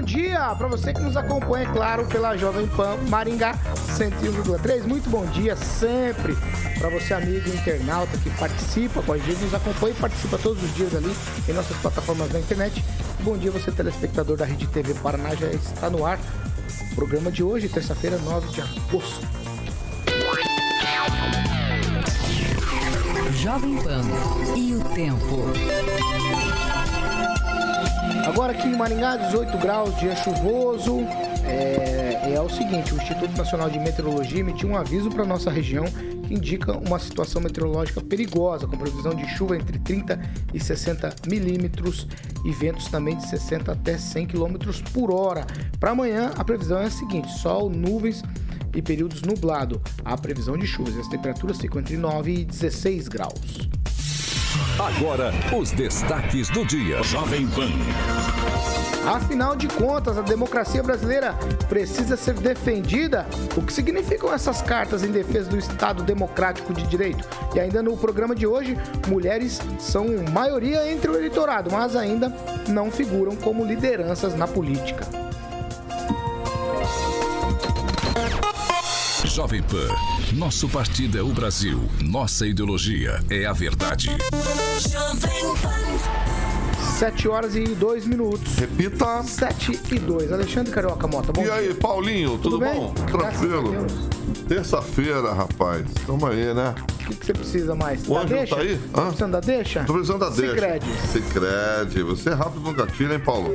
Bom dia para você que nos acompanha, é claro, pela Jovem Pan Maringá 101,3. Muito bom dia sempre para você, amigo internauta que participa com a gente, nos acompanha e participa todos os dias ali em nossas plataformas na internet. Bom dia, você telespectador da Rede TV Paraná, já está no ar. O programa de hoje, terça-feira, 9 de agosto. Jovem Pan e o tempo. Agora aqui em Maringá, 18 graus, dia chuvoso. É, é o seguinte, o Instituto Nacional de Meteorologia emitiu um aviso para nossa região que indica uma situação meteorológica perigosa, com previsão de chuva entre 30 e 60 milímetros e ventos também de 60 até 100 quilômetros por hora. Para amanhã, a previsão é a seguinte: sol, nuvens e períodos nublado. A previsão de chuvas e as temperaturas ficam entre 9 e 16 graus. Agora, os destaques do dia. Jovem Pan. Afinal de contas, a democracia brasileira precisa ser defendida. O que significam essas cartas em defesa do Estado democrático de direito? E ainda no programa de hoje, mulheres são maioria entre o eleitorado, mas ainda não figuram como lideranças na política. Jovem Pan. Nosso partido é o Brasil. Nossa ideologia é a verdade. 7 horas e 2 minutos. Repita. 7 e 2. Alexandre Carioca Mota, bom E dia. aí, Paulinho, tudo, Tudo bom? Tranquilo. Terça-feira, rapaz. Tamo aí, né? O que, que você precisa mais? O Da Ângelo deixa? tá aí? Tá precisando da deixa? Tô precisando da deixa. Sicredi. Sicredi. Você é rápido no gatilho, hein, Paulo?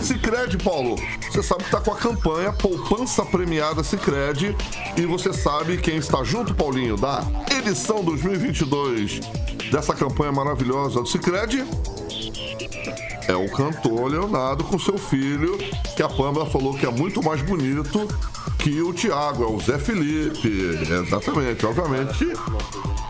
Sicredi, Paulo. Você sabe que tá com a campanha Poupança Premiada Sicredi e você sabe quem está junto, Paulinho, da edição 2022 dessa campanha maravilhosa do Sicredi? É o cantor Leonardo com seu filho, que a Pamela falou que é muito mais bonito que o Thiago, é o Zé Felipe. Exatamente, obviamente.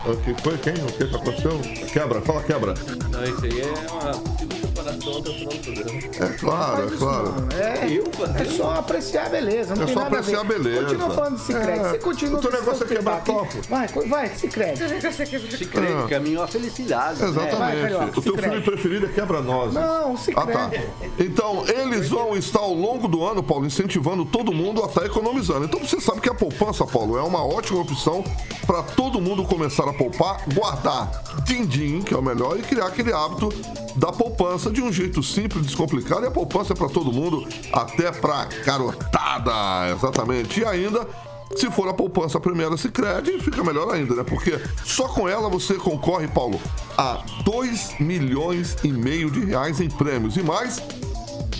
O que foi? Quem? O que que aconteceu? Quebra, fala quebra. Não, isso aí é uma o programa. É claro, é claro. É, Eu é só apreciar a beleza. Não É tem só nada apreciar a ver. beleza. Continua falando de Cicred. É. Você continua O teu com esse negócio é quebrar copo. Vai, co- vai, Cicred. Se crê, Ah. caminho à felicidade. né? Vai, Exatamente. Carioca, o teu filme preferido é quebra-nozes. Não, Ah, Cicred. tá. Então, eles vão estar ao longo do ano, Paulo, incentivando todo mundo a estar economizando. Então, você sabe que a poupança, Paulo, é uma ótima opção para todo mundo começar a poupar, guardar din-din, que é o melhor, e criar aquele hábito da poupança de um jeito simples, descomplicado. E a poupança é para todo mundo, até para garotada, exatamente. E ainda. Se for a poupança premiada Sicredi, fica melhor ainda, né? Porque só com ela você concorre, Paulo, a 2 milhões e meio de reais em prêmios. E mais,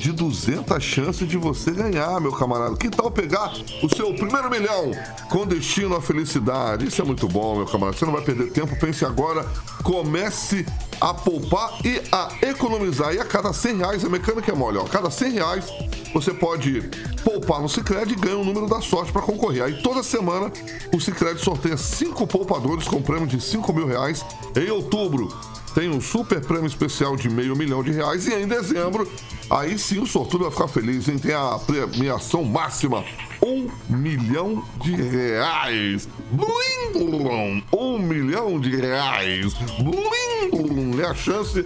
de 200 chances de você ganhar, meu camarada. Que tal pegar o seu primeiro milhão com destino à felicidade? Isso é muito bom, meu camarada. Você não vai perder tempo. Pense agora. Comece a poupar e a economizar. E a cada 100 reais, a mecânica é mole. Ó. A cada 100 reais, você pode poupar no Cicred e ganha o número da sorte para concorrer. Aí toda semana, o Cicred sorteia cinco poupadores com prêmio de 5 mil reais. Em outubro, tem um super prêmio especial de meio milhão de reais. E em dezembro, aí sim o sortudo vai ficar feliz, hein? Tem a premiação máxima. Um milhão de reais. Blim! Um milhão de reais. Blim! É a chance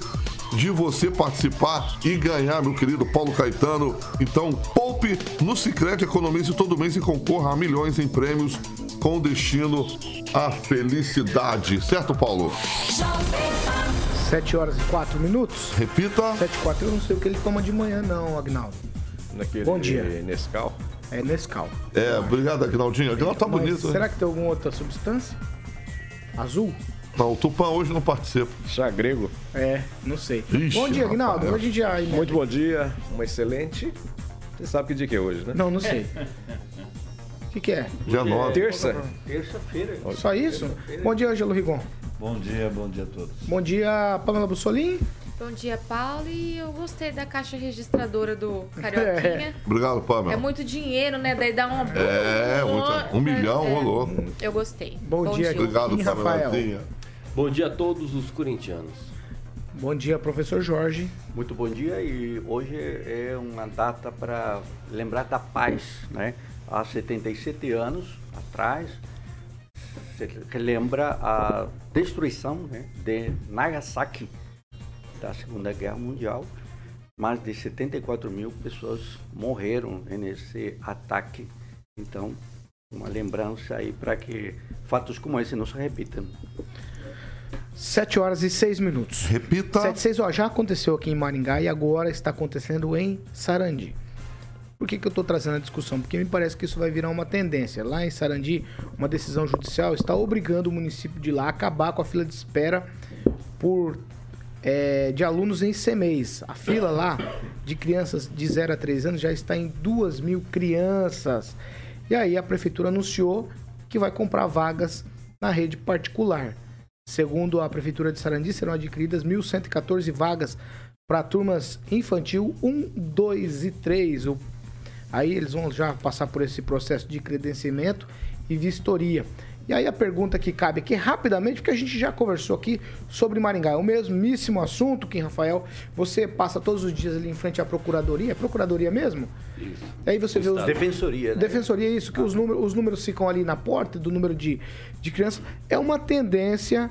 de você participar e ganhar, meu querido Paulo Caetano. Então, poupe no Cicred, economize todo mês e concorra a milhões em prêmios com destino à felicidade. Certo, Paulo? 7 horas e 4 minutos. Repita. 7 e 4. Eu não sei o que ele toma de manhã, não, Agnaldo. Naquele Bom dia. Nescau. É Nescau. É, obrigado, Agnaldinho. Agnaldo tá Mas bonito. será hein? que tem alguma outra substância? Azul? Não, o Tupã hoje não participa. Chá grego. É, não sei. Ixi, bom dia, Agnaldo. Rafael. A gente já... Muito bom dia, uma excelente. Você sabe que dia que é hoje, né? Não, não sei. O que, que é? Dia 9. Terça. Só isso? Bom dia, Ângelo Rigon. Bom dia, bom dia a todos. Bom dia, Pamela Bussolini. Bom dia, Paulo. E eu gostei da caixa registradora do Carioquinha. Obrigado, Pamela. É muito dinheiro, né? Daí dá uma. É, muita- um milhão é, rolou. Eu gostei. Bom dia, Obrigado, Kim Rafael. Pamelazinha. Bom dia a todos os corintianos. Bom dia, professor Jorge. Muito bom dia e hoje é uma data para lembrar da paz, né? Há 77 anos atrás, se relembra a destruição né, de Nagasaki da Segunda Guerra Mundial. Mais de 74 mil pessoas morreram nesse ataque. Então, uma lembrança aí para que fatos como esse não se repitam. 7 horas e 6 minutos. Repita. 7 6, ó, já aconteceu aqui em Maringá e agora está acontecendo em Sarandi. Por que, que eu estou trazendo a discussão? Porque me parece que isso vai virar uma tendência. Lá em Sarandi, uma decisão judicial está obrigando o município de lá a acabar com a fila de espera por, é, de alunos em CMEs. A fila lá de crianças de 0 a 3 anos já está em 2 mil crianças. E aí a prefeitura anunciou que vai comprar vagas na rede particular. Segundo a Prefeitura de Sarandi, serão adquiridas 1.114 vagas para turmas infantil 1, 2 e 3. O- Aí eles vão já passar por esse processo de credenciamento e vistoria. E aí a pergunta que cabe aqui rapidamente, porque a gente já conversou aqui sobre Maringá. É o mesmíssimo assunto, Kim Rafael. Você passa todos os dias ali em frente à Procuradoria. É Procuradoria mesmo? Isso. Aí você vê os, Defensoria, né? Defensoria, é isso, que os números, os números ficam ali na porta do número de, de crianças. É uma tendência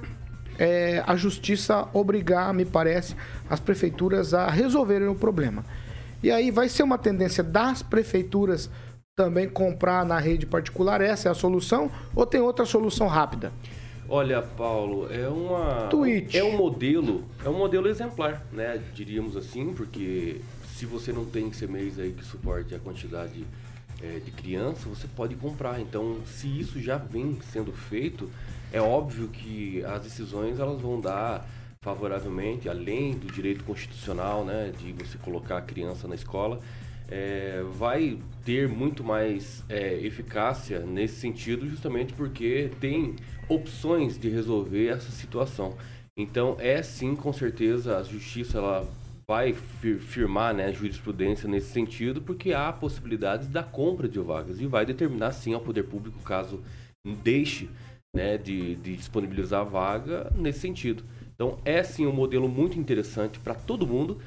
é, a justiça obrigar, me parece, as prefeituras a resolverem o problema. E aí vai ser uma tendência das prefeituras também comprar na rede particular? Essa é a solução? Ou tem outra solução rápida? Olha, Paulo, é uma Twitch. é um modelo, é um modelo exemplar, né? Diríamos assim, porque se você não tem CMEs aí que suporte a quantidade eh, de criança, você pode comprar. Então, se isso já vem sendo feito, é óbvio que as decisões elas vão dar favoravelmente, além do direito constitucional, né, de você colocar a criança na escola, é, vai ter muito mais é, eficácia nesse sentido, justamente porque tem opções de resolver essa situação. Então, é sim, com certeza, a justiça ela vai fir- firmar né, jurisprudência nesse sentido, porque há possibilidades da compra de vagas e vai determinar sim ao poder público, caso deixe né, de, de disponibilizar vaga nesse sentido. Então, é sim um modelo muito interessante para todo mundo.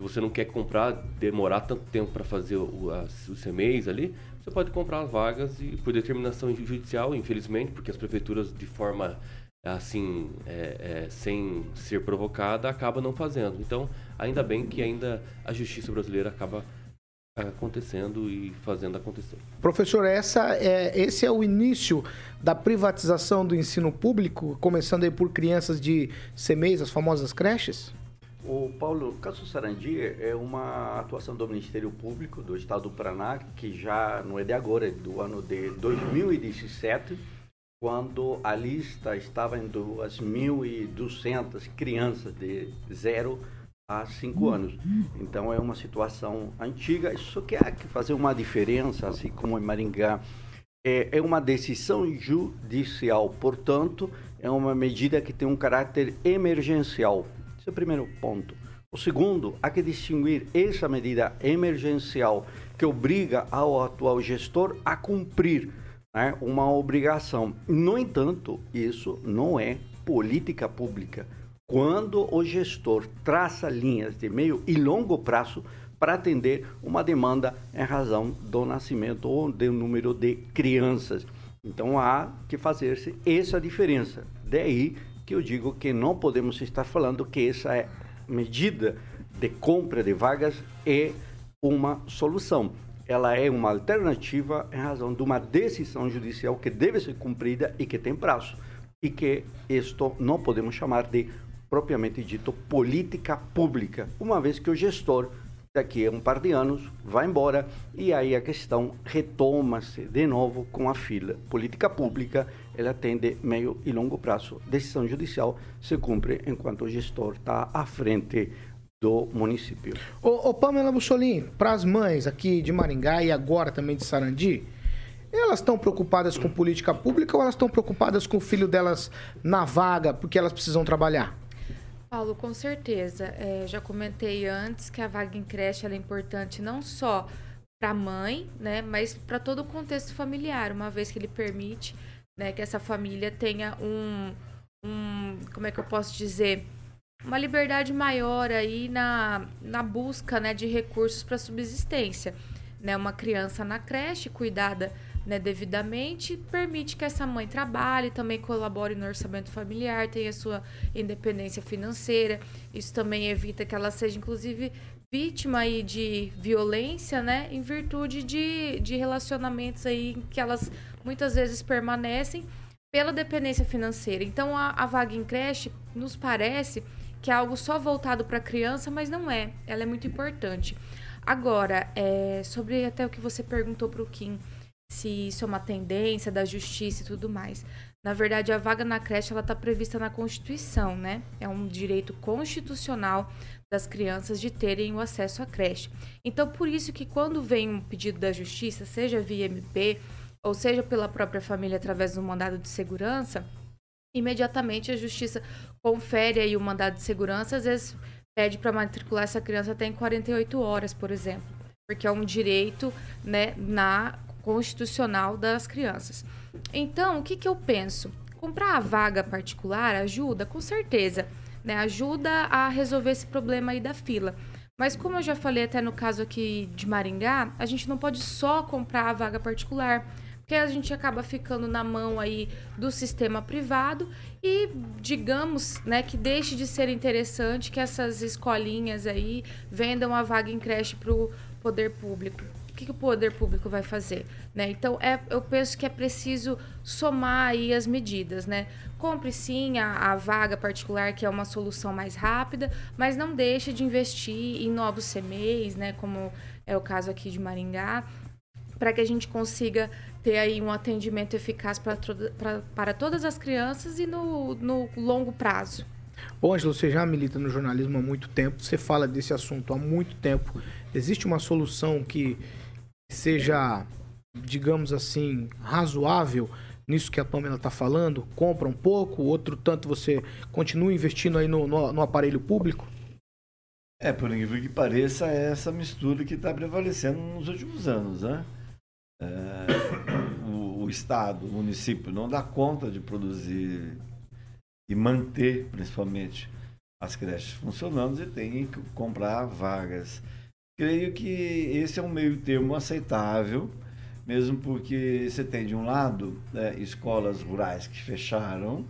Você não quer comprar, demorar tanto tempo para fazer o, as, os CMEs ali, você pode comprar as vagas e por determinação judicial, infelizmente, porque as prefeituras de forma assim, é, é, sem ser provocada, acaba não fazendo. Então, ainda bem que ainda a justiça brasileira acaba acontecendo e fazendo acontecer. Professor, essa é, esse é o início da privatização do ensino público, começando aí por crianças de CMEs, as famosas creches? O Paulo, o caso Sarandi é uma atuação do Ministério Público do Estado do Paraná, que já não é de agora, é do ano de 2017, quando a lista estava em 2.200 crianças de 0 a 5 anos. Então é uma situação antiga, isso que há que fazer uma diferença, assim como em Maringá. É, é uma decisão judicial, portanto, é uma medida que tem um caráter emergencial. Esse é o primeiro ponto. O segundo, há que distinguir essa medida emergencial que obriga ao atual gestor a cumprir né, uma obrigação. No entanto, isso não é política pública. Quando o gestor traça linhas de meio e longo prazo para atender uma demanda em razão do nascimento ou do número de crianças. Então há que fazer-se essa diferença. Daí que eu digo que não podemos estar falando que essa é medida de compra de vagas é uma solução. Ela é uma alternativa em razão de uma decisão judicial que deve ser cumprida e que tem prazo. E que isto não podemos chamar de propriamente dito política pública, uma vez que o gestor daqui a um par de anos vai embora e aí a questão retoma-se de novo com a fila. Política pública, ela tem de meio e longo prazo. Decisão judicial se cumpre enquanto o gestor está à frente do município. Ô, ô Pamela Bussolini, para as mães aqui de Maringá e agora também de Sarandi, elas estão preocupadas com política pública ou elas estão preocupadas com o filho delas na vaga porque elas precisam trabalhar? Paulo, com certeza. É, já comentei antes que a vaga em creche ela é importante não só para a mãe, né, mas para todo o contexto familiar, uma vez que ele permite né, que essa família tenha um, um, como é que eu posso dizer, uma liberdade maior aí na, na busca né, de recursos para subsistência. Né, uma criança na creche cuidada né, devidamente permite que essa mãe trabalhe, também colabore no orçamento familiar, tenha sua independência financeira. Isso também evita que ela seja, inclusive, vítima aí de violência, né, em virtude de, de relacionamentos aí que elas muitas vezes permanecem pela dependência financeira. Então, a, a vaga em creche nos parece que é algo só voltado para a criança, mas não é. Ela é muito importante. Agora, é, sobre até o que você perguntou para o Kim, se isso é uma tendência da justiça e tudo mais. Na verdade, a vaga na creche ela está prevista na Constituição, né? É um direito constitucional das crianças de terem o acesso à creche. Então, por isso que quando vem um pedido da justiça, seja via MP ou seja pela própria família através do mandado de segurança, imediatamente a justiça confere aí o mandado de segurança, às vezes pede para matricular essa criança até em 48 horas, por exemplo, porque é um direito, né, na constitucional das crianças. Então, o que, que eu penso? Comprar a vaga particular ajuda, com certeza, né? Ajuda a resolver esse problema aí da fila. Mas como eu já falei até no caso aqui de Maringá, a gente não pode só comprar a vaga particular, porque a gente acaba ficando na mão aí do sistema privado e digamos, né, que deixe de ser interessante que essas escolinhas aí vendam a vaga em creche para o poder público que, que o poder público vai fazer? Né? Então, é, eu penso que é preciso somar aí as medidas. Né? Compre sim a, a vaga particular, que é uma solução mais rápida, mas não deixe de investir em novos CMEs, né? como é o caso aqui de Maringá, para que a gente consiga ter aí um atendimento eficaz para todas as crianças e no, no longo prazo. Bom, Angelo, você já milita no jornalismo há muito tempo, você fala desse assunto há muito tempo. Existe uma solução que seja, digamos assim, razoável nisso que a Pamela está falando? Compra um pouco, outro tanto você continua investindo aí no, no, no aparelho público? É, por incrível que pareça, é essa mistura que está prevalecendo nos últimos anos, né? É, o, o, Estado, o município não dá conta de produzir e manter, principalmente, as creches funcionando e tem que comprar vagas. Creio que esse é um meio termo aceitável, mesmo porque você tem, de um lado, né, escolas rurais que fecharam,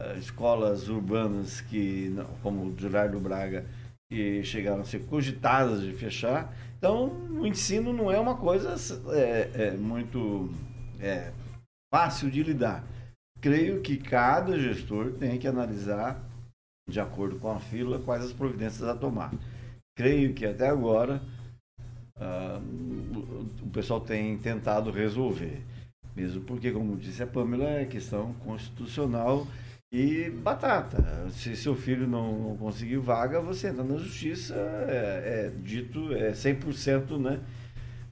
uh, escolas urbanas que, como o Gerardo Braga, que chegaram a ser cogitadas de fechar. Então, o ensino não é uma coisa é, é, muito é, fácil de lidar. Creio que cada gestor tem que analisar, de acordo com a fila, quais as providências a tomar creio que até agora uh, o pessoal tem tentado resolver. Mesmo porque, como disse a Pamela, é questão constitucional e batata. Se seu filho não conseguir vaga, você entra na justiça, é, é dito, é 100% né,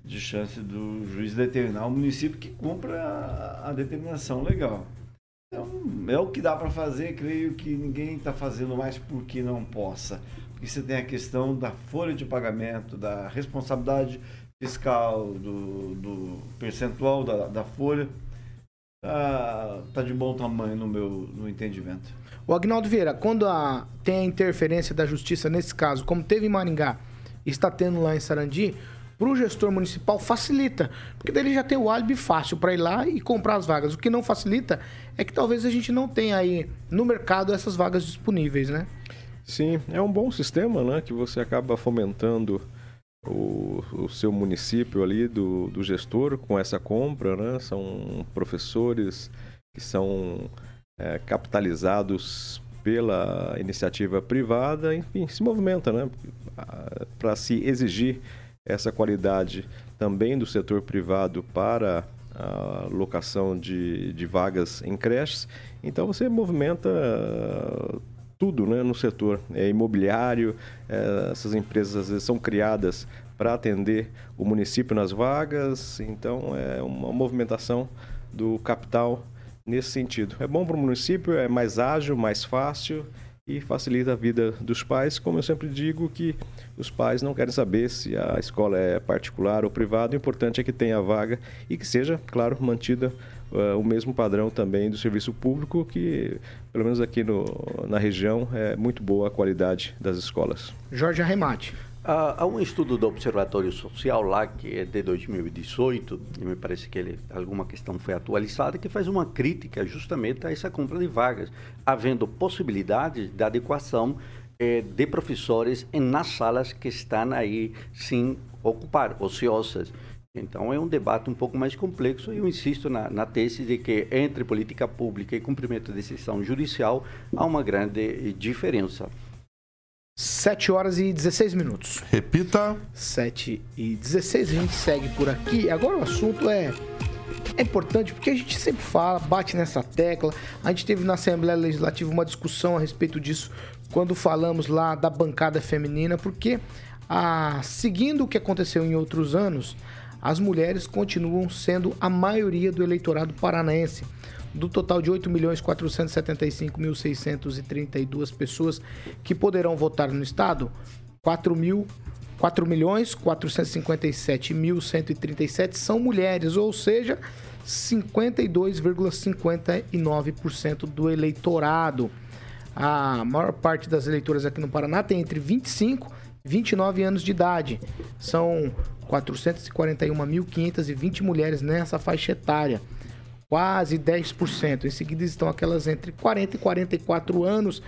de chance do juiz determinar o município que cumpra a, a determinação legal. Então, é o que dá para fazer, creio que ninguém está fazendo mais porque não possa e você tem a questão da folha de pagamento, da responsabilidade fiscal, do, do percentual da, da folha. Tá, tá de bom tamanho no meu no entendimento. O Agnaldo Vieira, quando a, tem a interferência da justiça nesse caso, como teve em Maringá está tendo lá em Sarandi, para o gestor municipal facilita, porque daí ele já tem o álibi fácil para ir lá e comprar as vagas. O que não facilita é que talvez a gente não tenha aí no mercado essas vagas disponíveis, né? Sim, é um bom sistema, né? Que você acaba fomentando o, o seu município ali do, do gestor com essa compra, né? São professores que são é, capitalizados pela iniciativa privada, enfim, se movimenta, né? Para se exigir essa qualidade também do setor privado para a locação de, de vagas em creches. Então você movimenta tudo né, no setor é, imobiliário. É, essas empresas às vezes são criadas para atender o município nas vagas, então é uma movimentação do capital nesse sentido. É bom para o município, é mais ágil, mais fácil e facilita a vida dos pais. Como eu sempre digo, que os pais não querem saber se a escola é particular ou privada, o importante é que tenha vaga e que seja, claro, mantida uh, o mesmo padrão também do serviço público, que, pelo menos aqui no, na região, é muito boa a qualidade das escolas. Jorge Arremate. Há, um estudo do Observatório Social lá, que é de 2018, e me parece que ele, alguma questão foi atualizada, que faz uma crítica justamente a essa compra de vagas, havendo possibilidades de adequação eh, de professores nas salas que estão aí sem ocupar, ociosas. Então é um debate um pouco mais complexo e eu insisto na, na tese de que entre política pública e cumprimento de decisão judicial há uma grande diferença. 7 horas e 16 minutos. Repita. 7 e 16, a gente segue por aqui. Agora o assunto é, é importante porque a gente sempre fala, bate nessa tecla. A gente teve na Assembleia Legislativa uma discussão a respeito disso quando falamos lá da bancada feminina, porque a, seguindo o que aconteceu em outros anos, as mulheres continuam sendo a maioria do eleitorado paranaense do total de 8.475.632 pessoas que poderão votar no estado, 4 mil 4 milhões 457.137 são mulheres, ou seja, 52,59% do eleitorado. A maior parte das eleitoras aqui no Paraná tem entre 25 e 29 anos de idade. São 441.520 mulheres nessa faixa etária quase 10%. Em seguida estão aquelas entre 40 e 44 anos,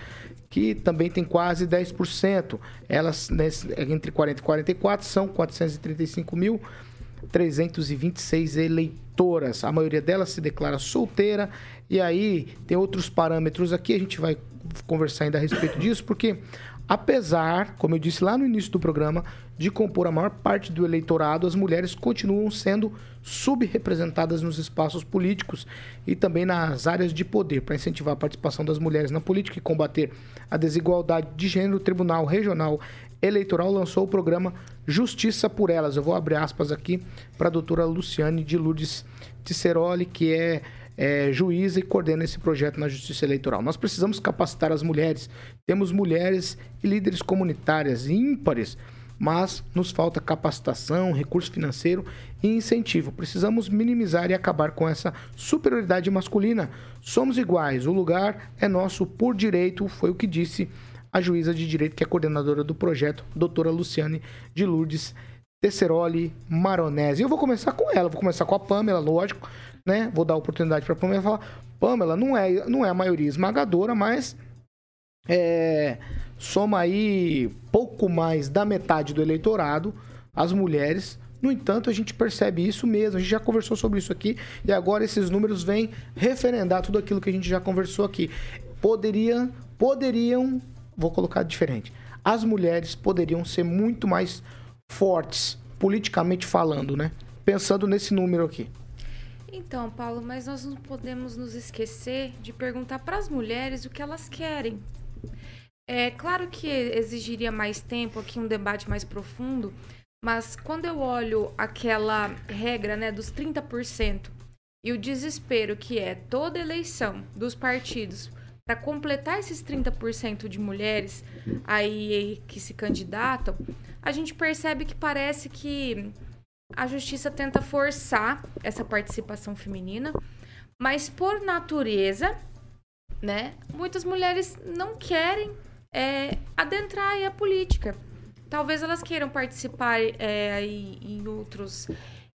que também tem quase 10%. Elas, entre 40 e 44, são 435.326 eleitoras. A maioria delas se declara solteira. E aí tem outros parâmetros aqui, a gente vai conversar ainda a respeito disso, porque apesar, como eu disse lá no início do programa, de compor a maior parte do eleitorado, as mulheres continuam sendo subrepresentadas nos espaços políticos e também nas áreas de poder. Para incentivar a participação das mulheres na política e combater a desigualdade de gênero, o Tribunal Regional Eleitoral lançou o programa Justiça por Elas. Eu vou abrir aspas aqui para a doutora Luciane de Lourdes Tisseroli, que é, é juíza e coordena esse projeto na Justiça Eleitoral. Nós precisamos capacitar as mulheres. Temos mulheres e líderes comunitárias ímpares mas nos falta capacitação, recurso financeiro e incentivo. Precisamos minimizar e acabar com essa superioridade masculina. Somos iguais, o lugar é nosso por direito, foi o que disse a juíza de direito, que é coordenadora do projeto, doutora Luciane de Lourdes Tesseroli Maronese. Eu vou começar com ela, vou começar com a Pamela, lógico, né? Vou dar oportunidade para a Pamela falar. Pamela não é, não é a maioria esmagadora, mas é, soma aí pouco mais da metade do eleitorado, as mulheres. No entanto, a gente percebe isso mesmo. A gente já conversou sobre isso aqui e agora esses números vêm referendar tudo aquilo que a gente já conversou aqui. Poderiam, poderiam, vou colocar diferente. As mulheres poderiam ser muito mais fortes politicamente falando, né? Pensando nesse número aqui. Então, Paulo, mas nós não podemos nos esquecer de perguntar para as mulheres o que elas querem. É claro que exigiria mais tempo aqui, um debate mais profundo, mas quando eu olho aquela regra né, dos 30% e o desespero que é toda eleição dos partidos para completar esses 30% de mulheres aí que se candidatam, a gente percebe que parece que a justiça tenta forçar essa participação feminina, mas por natureza, né, muitas mulheres não querem é, adentrar a política. Talvez elas queiram participar é, em, outros,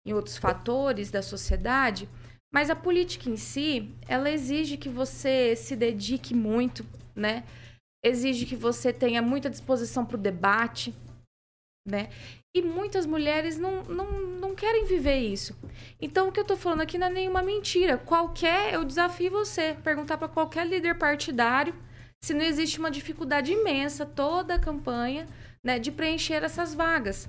em outros fatores da sociedade, mas a política em si, ela exige que você se dedique muito, né? Exige que você tenha muita disposição para o debate, né? E muitas mulheres não, não, não querem viver isso. Então, o que eu estou falando aqui não é nenhuma mentira. Qualquer, eu desafio você, perguntar para qualquer líder partidário se não existe uma dificuldade imensa toda a campanha né, de preencher essas vagas.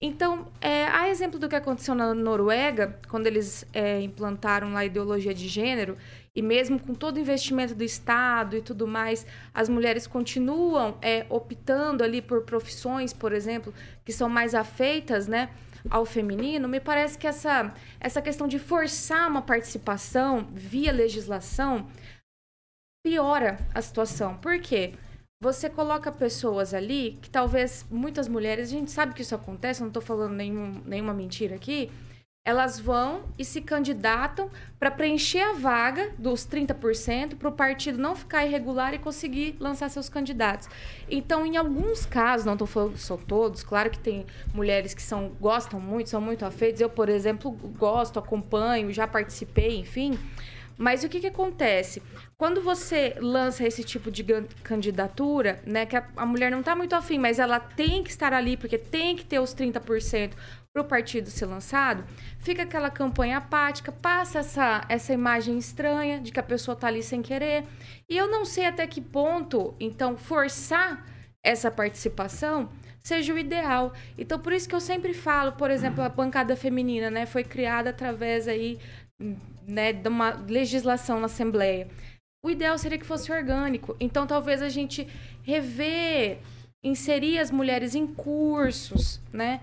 Então, é, a exemplo do que aconteceu na Noruega, quando eles é, implantaram lá a ideologia de gênero, e mesmo com todo o investimento do Estado e tudo mais, as mulheres continuam é, optando ali por profissões, por exemplo, que são mais afeitas né, ao feminino, me parece que essa, essa questão de forçar uma participação via legislação piora a situação. Por quê? Você coloca pessoas ali que talvez muitas mulheres, a gente sabe que isso acontece, não estou falando nenhum, nenhuma mentira aqui, elas vão e se candidatam para preencher a vaga dos 30% para o partido não ficar irregular e conseguir lançar seus candidatos. Então, em alguns casos, não estou falando são todos, claro que tem mulheres que são gostam muito, são muito afeitas. Eu, por exemplo, gosto, acompanho, já participei, enfim. Mas o que, que acontece? Quando você lança esse tipo de candidatura, né, que a, a mulher não está muito afim, mas ela tem que estar ali porque tem que ter os 30% para o partido ser lançado, fica aquela campanha apática, passa essa, essa imagem estranha de que a pessoa está ali sem querer. E eu não sei até que ponto, então, forçar essa participação seja o ideal. Então, por isso que eu sempre falo, por exemplo, a bancada feminina, né, foi criada através aí, né, de uma legislação na Assembleia. O ideal seria que fosse orgânico. Então, talvez a gente rever, inserir as mulheres em cursos, né?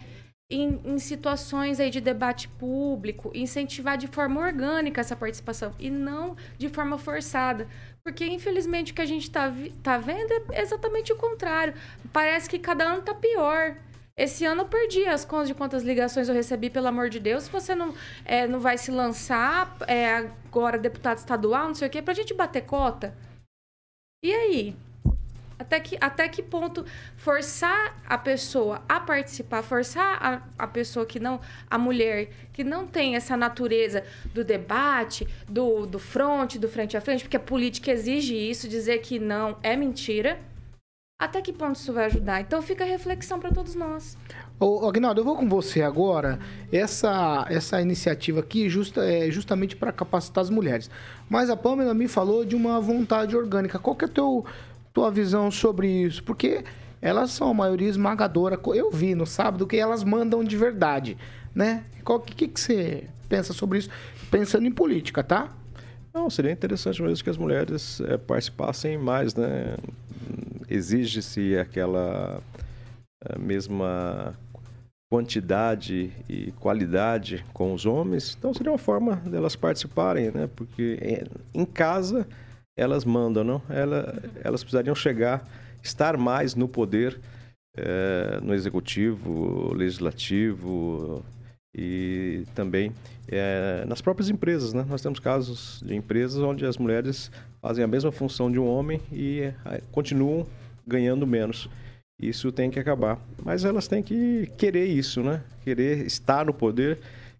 em, em, situações aí de debate público, incentivar de forma orgânica essa participação e não de forma forçada. Porque, infelizmente, o que a gente está tá vendo é exatamente o contrário. Parece que cada ano está pior. Esse ano eu perdi as contas de quantas ligações eu recebi, pelo amor de Deus. Você não, é, não vai se lançar é, agora deputado estadual, não sei o quê, para a gente bater cota. E aí? Até que, até que ponto forçar a pessoa a participar, forçar a, a pessoa que não, a mulher que não tem essa natureza do debate, do, do front, do frente a frente, porque a política exige isso, dizer que não é mentira. Até que ponto isso vai ajudar? Então fica a reflexão para todos nós. Ô, Agnaldo, eu vou com você agora. Essa, essa iniciativa aqui justa, é justamente para capacitar as mulheres. Mas a Pamela me falou de uma vontade orgânica. Qual que é o teu tua visão sobre isso? Porque elas são a maioria esmagadora. Eu vi no sábado que elas mandam de verdade, né? O que, que você pensa sobre isso? Pensando em política, tá? Não, seria interessante mesmo que as mulheres é, participassem mais, né? Exige-se aquela mesma quantidade e qualidade com os homens, então seria uma forma delas participarem, né? Porque eh, em casa elas mandam, não? Ela, elas precisariam chegar, estar mais no poder, é, no executivo, legislativo e também é, nas próprias empresas, né? Nós temos casos de empresas onde as mulheres fazem a mesma função de um homem e é, continuam ganhando menos. Isso tem que acabar. Mas elas têm que querer isso, né? Querer estar no poder,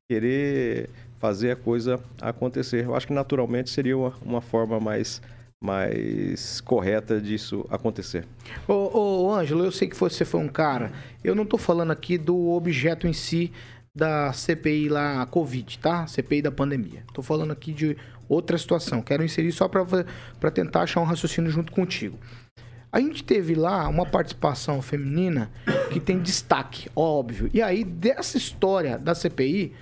querer fazer a coisa acontecer. Eu acho que naturalmente seria uma, uma forma mais mais correta disso acontecer. Ô, ô Ângelo, eu sei que você foi um cara. Eu não estou falando aqui do objeto em si da CPI lá, Covid, tá? CPI da pandemia. Estou falando aqui de outra situação. Quero inserir só para tentar achar um raciocínio junto contigo. A gente teve lá uma participação feminina que tem destaque, óbvio. E aí, dessa história da CPI,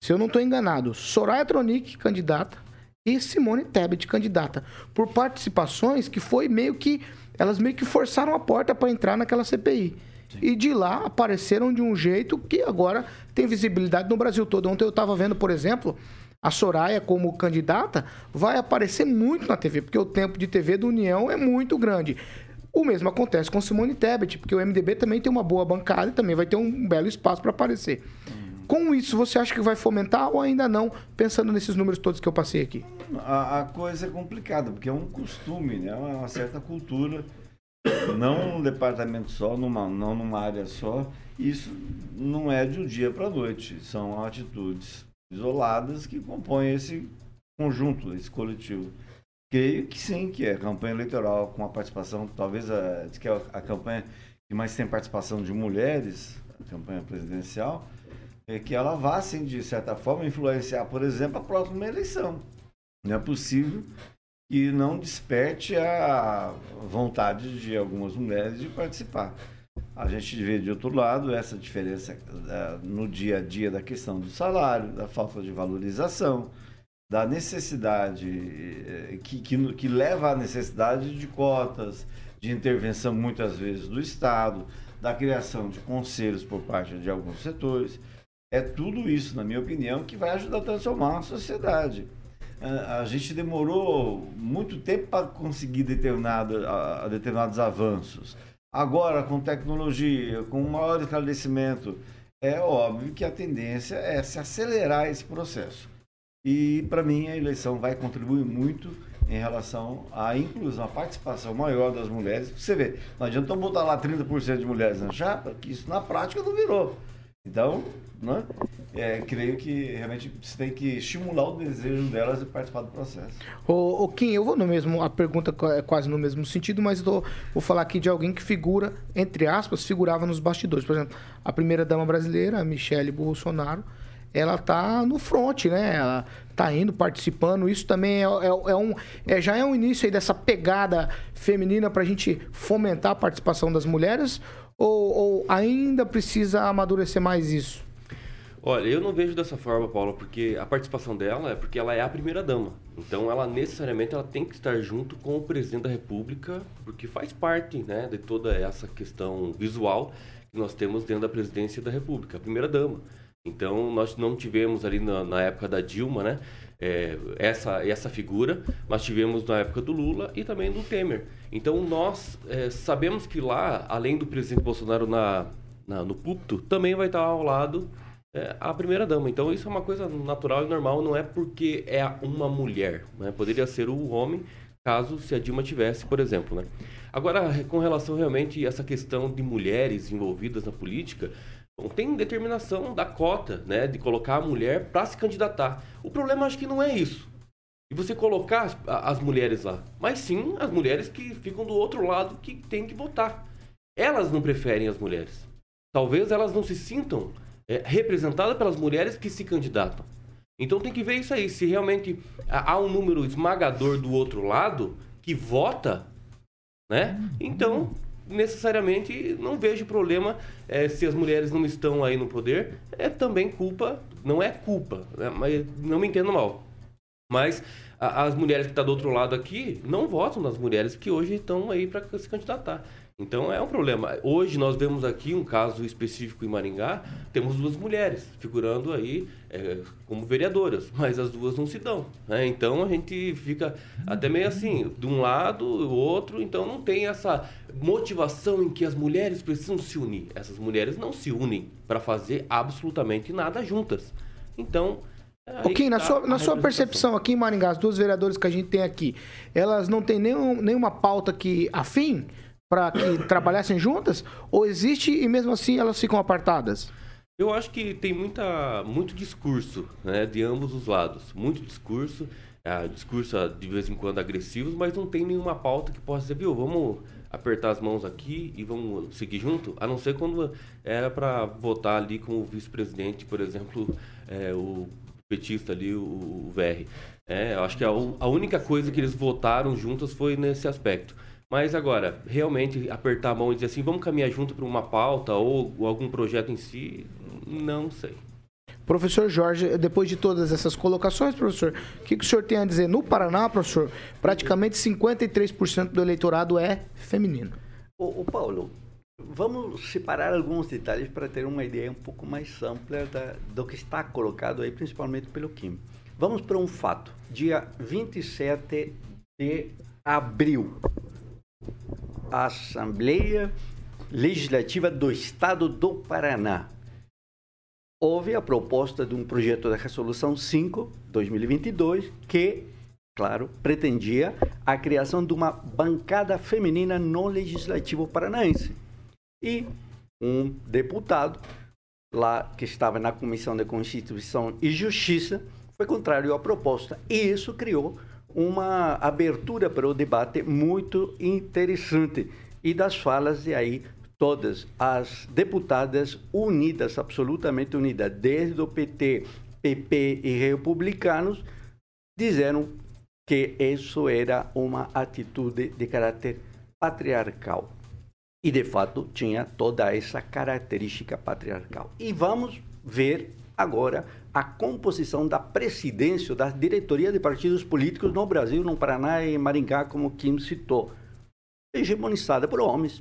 se eu não estou enganado, Soraya Tronic, candidata, e Simone Tebet, candidata, por participações que foi meio que. Elas meio que forçaram a porta para entrar naquela CPI. Sim. E de lá apareceram de um jeito que agora tem visibilidade no Brasil todo. Ontem eu estava vendo, por exemplo, a Soraya como candidata vai aparecer muito na TV, porque o tempo de TV do União é muito grande. O mesmo acontece com Simone Tebet, porque o MDB também tem uma boa bancada e também vai ter um belo espaço para aparecer. Hum. Com isso, você acha que vai fomentar ou ainda não, pensando nesses números todos que eu passei aqui? A, a coisa é complicada, porque é um costume, né? uma certa cultura, não um departamento só, numa, não numa área só. Isso não é de um dia para a noite, são atitudes isoladas que compõem esse conjunto, esse coletivo. Creio que sim, que é campanha eleitoral com a participação, talvez a, que é a campanha que mais tem participação de mulheres, a campanha presidencial, é que ela vá, assim, de certa forma, influenciar, por exemplo, a próxima eleição. Não é possível que não desperte a vontade de algumas mulheres de participar. A gente vê, de outro lado, essa diferença uh, no dia a dia da questão do salário, da falta de valorização, da necessidade, uh, que, que, que leva à necessidade de cotas, de intervenção muitas vezes do Estado, da criação de conselhos por parte de alguns setores. É tudo isso, na minha opinião, que vai ajudar a transformar a sociedade. a, a gente demorou muito tempo para conseguir determinado, a determinados avanços. Agora, com tecnologia, com maior esclarecimento, é óbvio que a tendência é se acelerar esse processo. E, para mim, a eleição vai contribuir muito em relação à inclusão, à participação maior das mulheres. Você vê, não adianta botar lá 30% de mulheres na chapa, que isso na prática não virou. Então, né, é, creio que realmente você tem que estimular o desejo delas de participar do processo. Ô, ô Kim, eu vou no mesmo, a pergunta é quase no mesmo sentido, mas tô, vou falar aqui de alguém que figura, entre aspas, figurava nos bastidores. Por exemplo, a primeira dama brasileira, a Michele Bolsonaro, ela tá no front, né? Ela tá indo, participando. Isso também é, é, é um, é, já é um início aí dessa pegada feminina para a gente fomentar a participação das mulheres? Ou, ou ainda precisa amadurecer mais isso? Olha, eu não vejo dessa forma, Paula, porque a participação dela é porque ela é a primeira dama. Então, ela necessariamente ela tem que estar junto com o presidente da República, porque faz parte, né, de toda essa questão visual que nós temos dentro da presidência da República, a primeira dama. Então, nós não tivemos ali na, na época da Dilma, né, é, essa, essa figura, mas tivemos na época do Lula e também do Temer. Então, nós é, sabemos que lá, além do presidente Bolsonaro na, na, no púlpito, também vai estar ao lado é, a primeira dama. Então, isso é uma coisa natural e normal, não é porque é uma mulher. Né? Poderia ser o homem, caso se a Dilma tivesse, por exemplo. Né? Agora, com relação realmente a essa questão de mulheres envolvidas na política, tem determinação da cota, né, de colocar a mulher para se candidatar. O problema acho que não é isso. E você colocar as, as, mulheres lá, mas sim as mulheres que ficam do outro lado que tem que votar. Elas não preferem as mulheres. Talvez elas não se sintam é, representadas pelas mulheres que se candidatam. Então tem que ver isso aí. Se realmente há um número esmagador do outro lado que vota, né? Então necessariamente não vejo problema é, se as mulheres não estão aí no poder. É também culpa, não é culpa, né? mas não me entendo mal. Mas a, as mulheres que estão tá do outro lado aqui não votam nas mulheres que hoje estão aí para se candidatar. Então é um problema. Hoje nós vemos aqui um caso específico em Maringá, temos duas mulheres figurando aí é, como vereadoras, mas as duas não se dão. Né? Então a gente fica até meio assim, de um lado, o outro, então não tem essa motivação em que as mulheres precisam se unir. Essas mulheres não se unem para fazer absolutamente nada juntas. Então Ok, na, tá sua, na sua percepção aqui em Maringá, as duas vereadoras que a gente tem aqui, elas não têm nenhum, nenhuma pauta que afim? Para que trabalhassem juntas? Ou existe e mesmo assim elas ficam apartadas? Eu acho que tem muita, muito discurso né, de ambos os lados. Muito discurso, é, discurso de vez em quando agressivos, mas não tem nenhuma pauta que possa dizer, viu, vamos apertar as mãos aqui e vamos seguir junto, a não ser quando era para votar ali com o vice-presidente, por exemplo, é, o petista ali, o, o VR. É, eu acho que a, a única coisa que eles votaram juntos foi nesse aspecto. Mas agora, realmente apertar a mão e dizer assim, vamos caminhar junto para uma pauta ou, ou algum projeto em si, não sei. Professor Jorge, depois de todas essas colocações, professor, o que, que o senhor tem a dizer? No Paraná, professor, praticamente 53% do eleitorado é feminino. O, o, Paulo, vamos separar alguns detalhes para ter uma ideia um pouco mais ampla da, do que está colocado aí, principalmente pelo Kim. Vamos para um fato. Dia 27 de abril, Assembleia Legislativa do Estado do Paraná. Houve a proposta de um projeto de resolução 5, 2022, que, claro, pretendia a criação de uma bancada feminina no Legislativo Paranaense. E um deputado, lá que estava na Comissão de Constituição e Justiça, foi contrário à proposta. E isso criou uma abertura para o debate muito interessante e das falas de aí todas as deputadas unidas, absolutamente unidas, desde o PT, PP e republicanos, disseram que isso era uma atitude de caráter patriarcal. E de fato tinha toda essa característica patriarcal. E vamos ver agora a composição da presidência, da diretoria de partidos políticos no Brasil, no Paraná e Maringá, como Kim citou, hegemonizada por homens.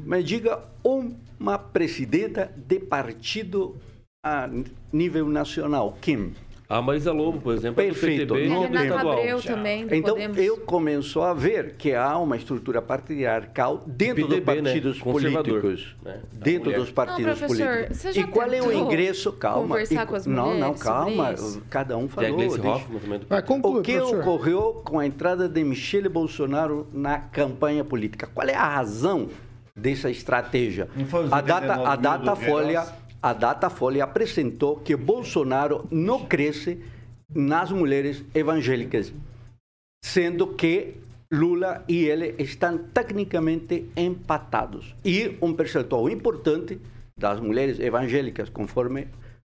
Me diga uma presidenta de partido a nível nacional, Kim. A Marisa Lobo, por exemplo, Perfeito. é do PTB e tem. estadual. Abreu também, do Então, Podemos. eu começo a ver que há uma estrutura patriarcal dentro dos PTB, né? partidos Conservador, políticos. né? Dentro mulher. dos partidos Não, políticos. você já E qual é o ingresso? Calma. conversar E- com as não, não, calma. Cada um falou. Do Vai, conclui, o que professor. ocorreu com a entrada de Michele Bolsonaro na campanha política? Qual é a razão dessa estratégia? Não foi os A data, 89 a Datafolha, Queiroz? A Datafolha apresentou que Bolsonaro não cresce nas mulheres evangélicas, sendo que Lula e ele estão tecnicamente empatados. E um percentual importante das mulheres evangélicas, conforme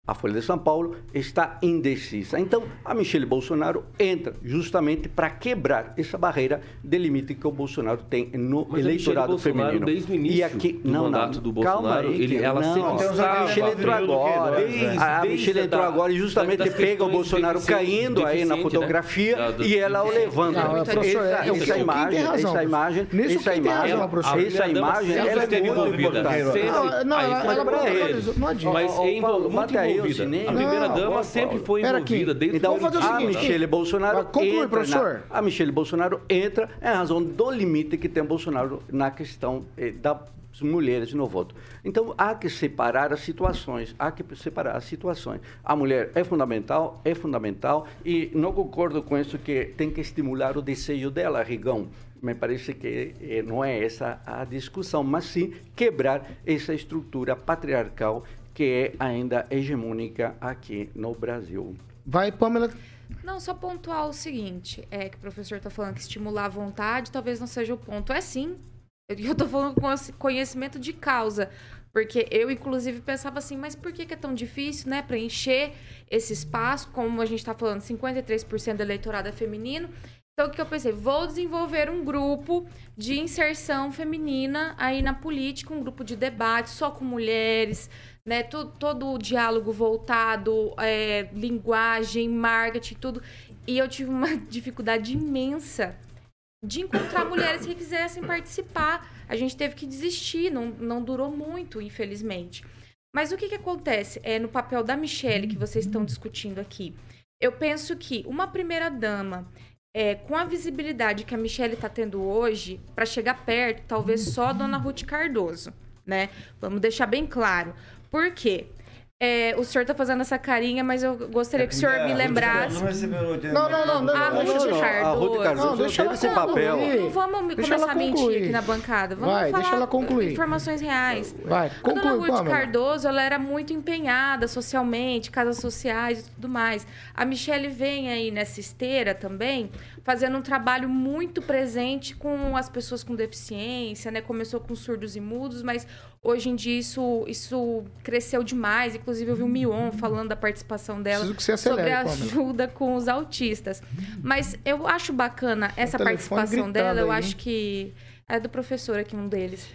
a Folha de São Paulo, está indecisa. Então, a Michele Bolsonaro entra justamente para quebrar essa barreira de limite que o Bolsonaro tem no Mas a eleitorado feminino. desde o início e aqui, do não, mandato não, do calma Bolsonaro, aí, ele- ela não, sempre a estava Michele entrou agora. Né? a Desde Michele entrou da- agora e justamente pega o Bolsonaro caindo aí na né? fotografia Da- do- e ela o. Não, essa, é, essa imagem, essa imagem, essa imagem, essa imagem, ela é muito importante. Não, não, ela, não adianta. Mas É envolvida. A primeira Não, dama Paulo, sempre foi Pera aqui. envolvida desde Então, Vamos fazer o a seguinte, Michele Bolsonaro conclui, entra professor. Na, a Michele Bolsonaro entra em razão do limite que tem Bolsonaro na questão eh, das mulheres no voto. Então, há que separar as situações, há que separar as situações. A mulher é fundamental, é fundamental, e não concordo com isso que tem que estimular o desejo dela, Rigão. Me parece que eh, não é essa a discussão, mas sim quebrar essa estrutura patriarcal que é ainda hegemônica aqui no Brasil. Vai, Pamela. Não, só pontuar o seguinte, é que o professor está falando que estimular a vontade talvez não seja o ponto. É sim. Eu tô falando com conhecimento de causa. Porque eu, inclusive, pensava assim, mas por que, que é tão difícil, né? Preencher esse espaço, como a gente está falando, 53% do eleitorado é feminino. Então, o que eu pensei? Vou desenvolver um grupo de inserção feminina aí na política, um grupo de debate só com mulheres, né? Todo, todo o diálogo voltado, é, linguagem, marketing, tudo. E eu tive uma dificuldade imensa de encontrar mulheres que quisessem participar. A gente teve que desistir, não, não durou muito, infelizmente. Mas o que, que acontece? É no papel da Michelle que vocês estão discutindo aqui. Eu penso que uma primeira dama, é, com a visibilidade que a Michelle está tendo hoje, para chegar perto, talvez só a dona Ruth Cardoso, né? Vamos deixar bem claro. Por quê? É, o senhor tá fazendo essa carinha, mas eu gostaria que o senhor me lembrasse. Não, Não, não, não, não, A Ruth não, não. A Ruth Cardoso. Cardoso Não, deixa ela esse papel. Não vamos começar ela a mentir concluir. aqui na bancada. Vamos Vai, falar deixa ela concluir. informações reais. Vai, A dona conclui, Ruth Pamela. Cardoso, ela era muito empenhada socialmente, casas sociais e tudo mais. A Michelle vem aí nessa esteira também, fazendo um trabalho muito presente com as pessoas com deficiência, né? Começou com surdos e mudos, mas hoje em dia isso, isso cresceu demais. Inclusive, eu vi o Mion falando da participação dela sobre a ajuda com os autistas. Mas eu acho bacana essa telefone participação dela, eu aí, acho que é do professor aqui, um deles.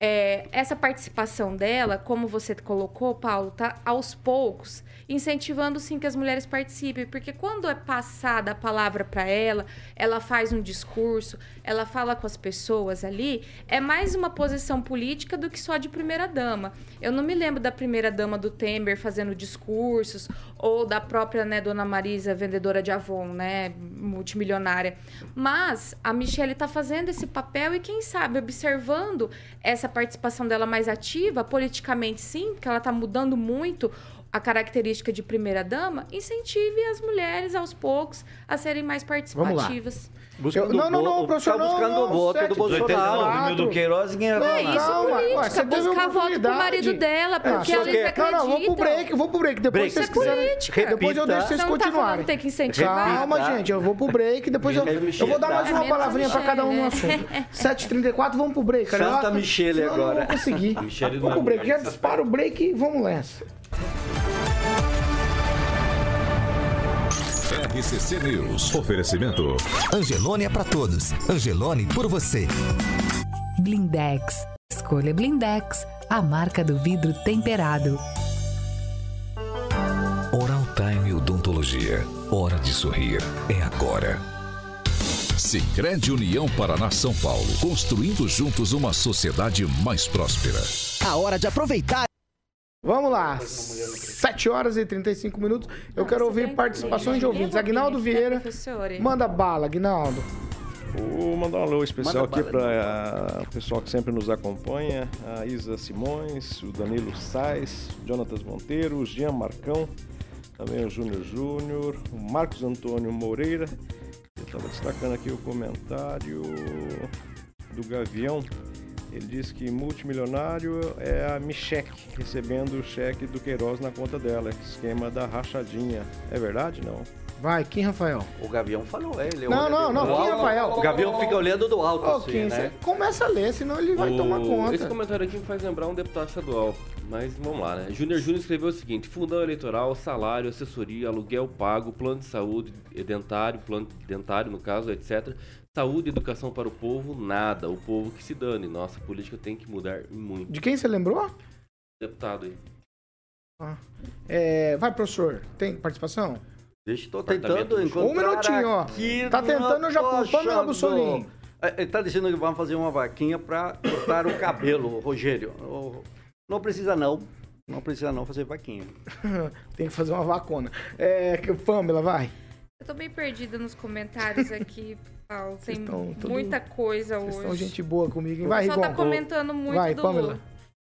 É, essa participação dela, como você colocou, Paulo, tá aos poucos incentivando sim que as mulheres participem, porque quando é passada a palavra para ela, ela faz um discurso, ela fala com as pessoas ali, é mais uma posição política do que só de primeira dama. Eu não me lembro da primeira dama do Temer fazendo discursos ou da própria, né, dona Marisa, vendedora de Avon, né, multimilionária. Mas a Michelle está fazendo esse papel e quem sabe observando essa participação dela mais ativa, politicamente sim, porque ela está mudando muito a característica de primeira dama, incentive as mulheres aos poucos a serem mais participativas. Buscando Eu- não, não, o não, professor, tá buscando não, o voto sete, do Os 89 Bolsonaro. do Queiroz, ninguém vai falar é isso, Calma, política, ué, você buscar voto pro marido dela, É, porque só eles que- acreditam. Não, não, vou pro break, vou pro break. Depois Break. vocês quiserem. política. Depois eu deixo vocês não tá continuarem. que tem que incentivar? Calma, gente, eu vou pro break, depois eu, eu vou dar mais uma palavrinha pra cada um no assunto. 7h34, vamos pro break. cara. Santa Michele eu Não agora. vou conseguir. Vamos é pro break, já mulher. dispara o break e vamos nessa. RCC News. Oferecimento. Angelone é pra todos. Angelone por você. Blindex. Escolha Blindex, a marca do vidro temperado. Oral Time Odontologia. Hora de sorrir. É agora. Sicredi União Paraná São Paulo. Construindo juntos uma sociedade mais próspera. A hora de aproveitar Vamos lá, 7 horas e 35 minutos. Eu quero ouvir participações de ouvintes. Agnaldo Vieira, manda bala, Agnaldo. Vou mandar um alô especial Manda aqui para o pessoal que sempre nos acompanha, a Isa Simões, o Danilo Sais, Jonatas Monteiro, o Jean Marcão, também o Júnior Júnior, o Marcos Antônio Moreira. Eu estava destacando aqui o comentário do Gavião. Ele disse que multimilionário é a Micheque, recebendo o cheque do Queiroz na conta dela, esquema da rachadinha. É verdade? Não. Vai, Kim Rafael. O Gavião falou, é, ele Não, olha não, não, Kim alto. Rafael. O Gavião fica olhando do alto, Ô, assim, Kim, né? você começa a ler, senão ele vai O- tomar conta. Esse comentário aqui me faz lembrar um deputado estadual. Mas vamos lá, né? Júnior Júnior escreveu o seguinte: fundão eleitoral, salário, assessoria, aluguel pago, plano de saúde, dentário, plano dentário, no caso, etc. Saúde e educação para o povo, nada. O povo que se dane. Nossa, a política tem que mudar muito. De quem você lembrou? Deputado aí. É, vai, professor, tem participação? Deixa, estou Apartamento tentando do encontrar Um minutinho, ó. Tá tentando, eu já tô logo o solinho. É, Ele tá dizendo que vamos fazer uma vaquinha para cortar o cabelo, Rogério. Não precisa não. Não precisa não fazer vaquinha. tem que fazer uma vacona. É, que Pamela, vai. Eu tô bem perdida nos comentários aqui, Paulo. Tem estão tudo- muita coisa Vocês hoje. estão gente boa comigo, hein? O Vai, pessoal tá Rigon. comentando muito Vai, do Pamela.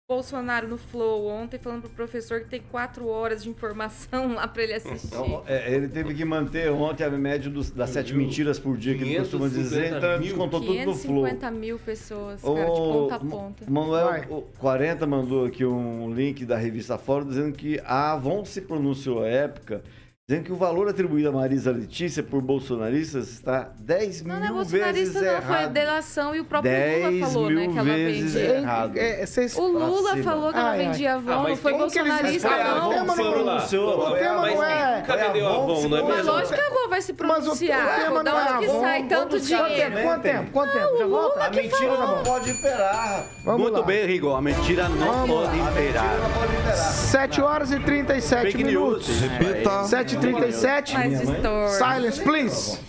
Bolsonaro no Flow ontem, falando pro professor que tem quatro horas de informação lá pra ele assistir. Então, é, ele teve que manter ontem a média dos- das sete mentiras por dia que ele costuma dizer, 550 então ele mil. descontou tudo no flow. 550 mil pessoas, cara, de ponta a ponta. Manuel o 40 mandou aqui um link da revista Fora dizendo que a Avon se pronunciou à época, dizendo que o valor atribuído a Marisa Letícia por bolsonaristas está 10 Não, não é mil vezes bolsonarista, não. Foi errado. delação e o próprio 10 Lula falou, né, mil que ela vezes vendia. errado. É, vocês- O Lula cima. falou que ela Ai, ai. vendia Avon, Ah, não mas foi eles bolsonarista, escolhem? não. O tema não pronunciou. O tema Mas não é... Nunca vendeu Avon, não é Mas mesmo? lógico que a Avon vai se Mas o pronunciar. tema da não é onde que sai tanto dinheiro? Quanto tempo? Quanto tempo? Já volta? A mentira não pode imperar. Muito bem, Rigo. A mentira não pode imperar. não pode imperar. 7 horas e 37 Fake minutos. Repita. 7h37. Mais distorce. Silence, please.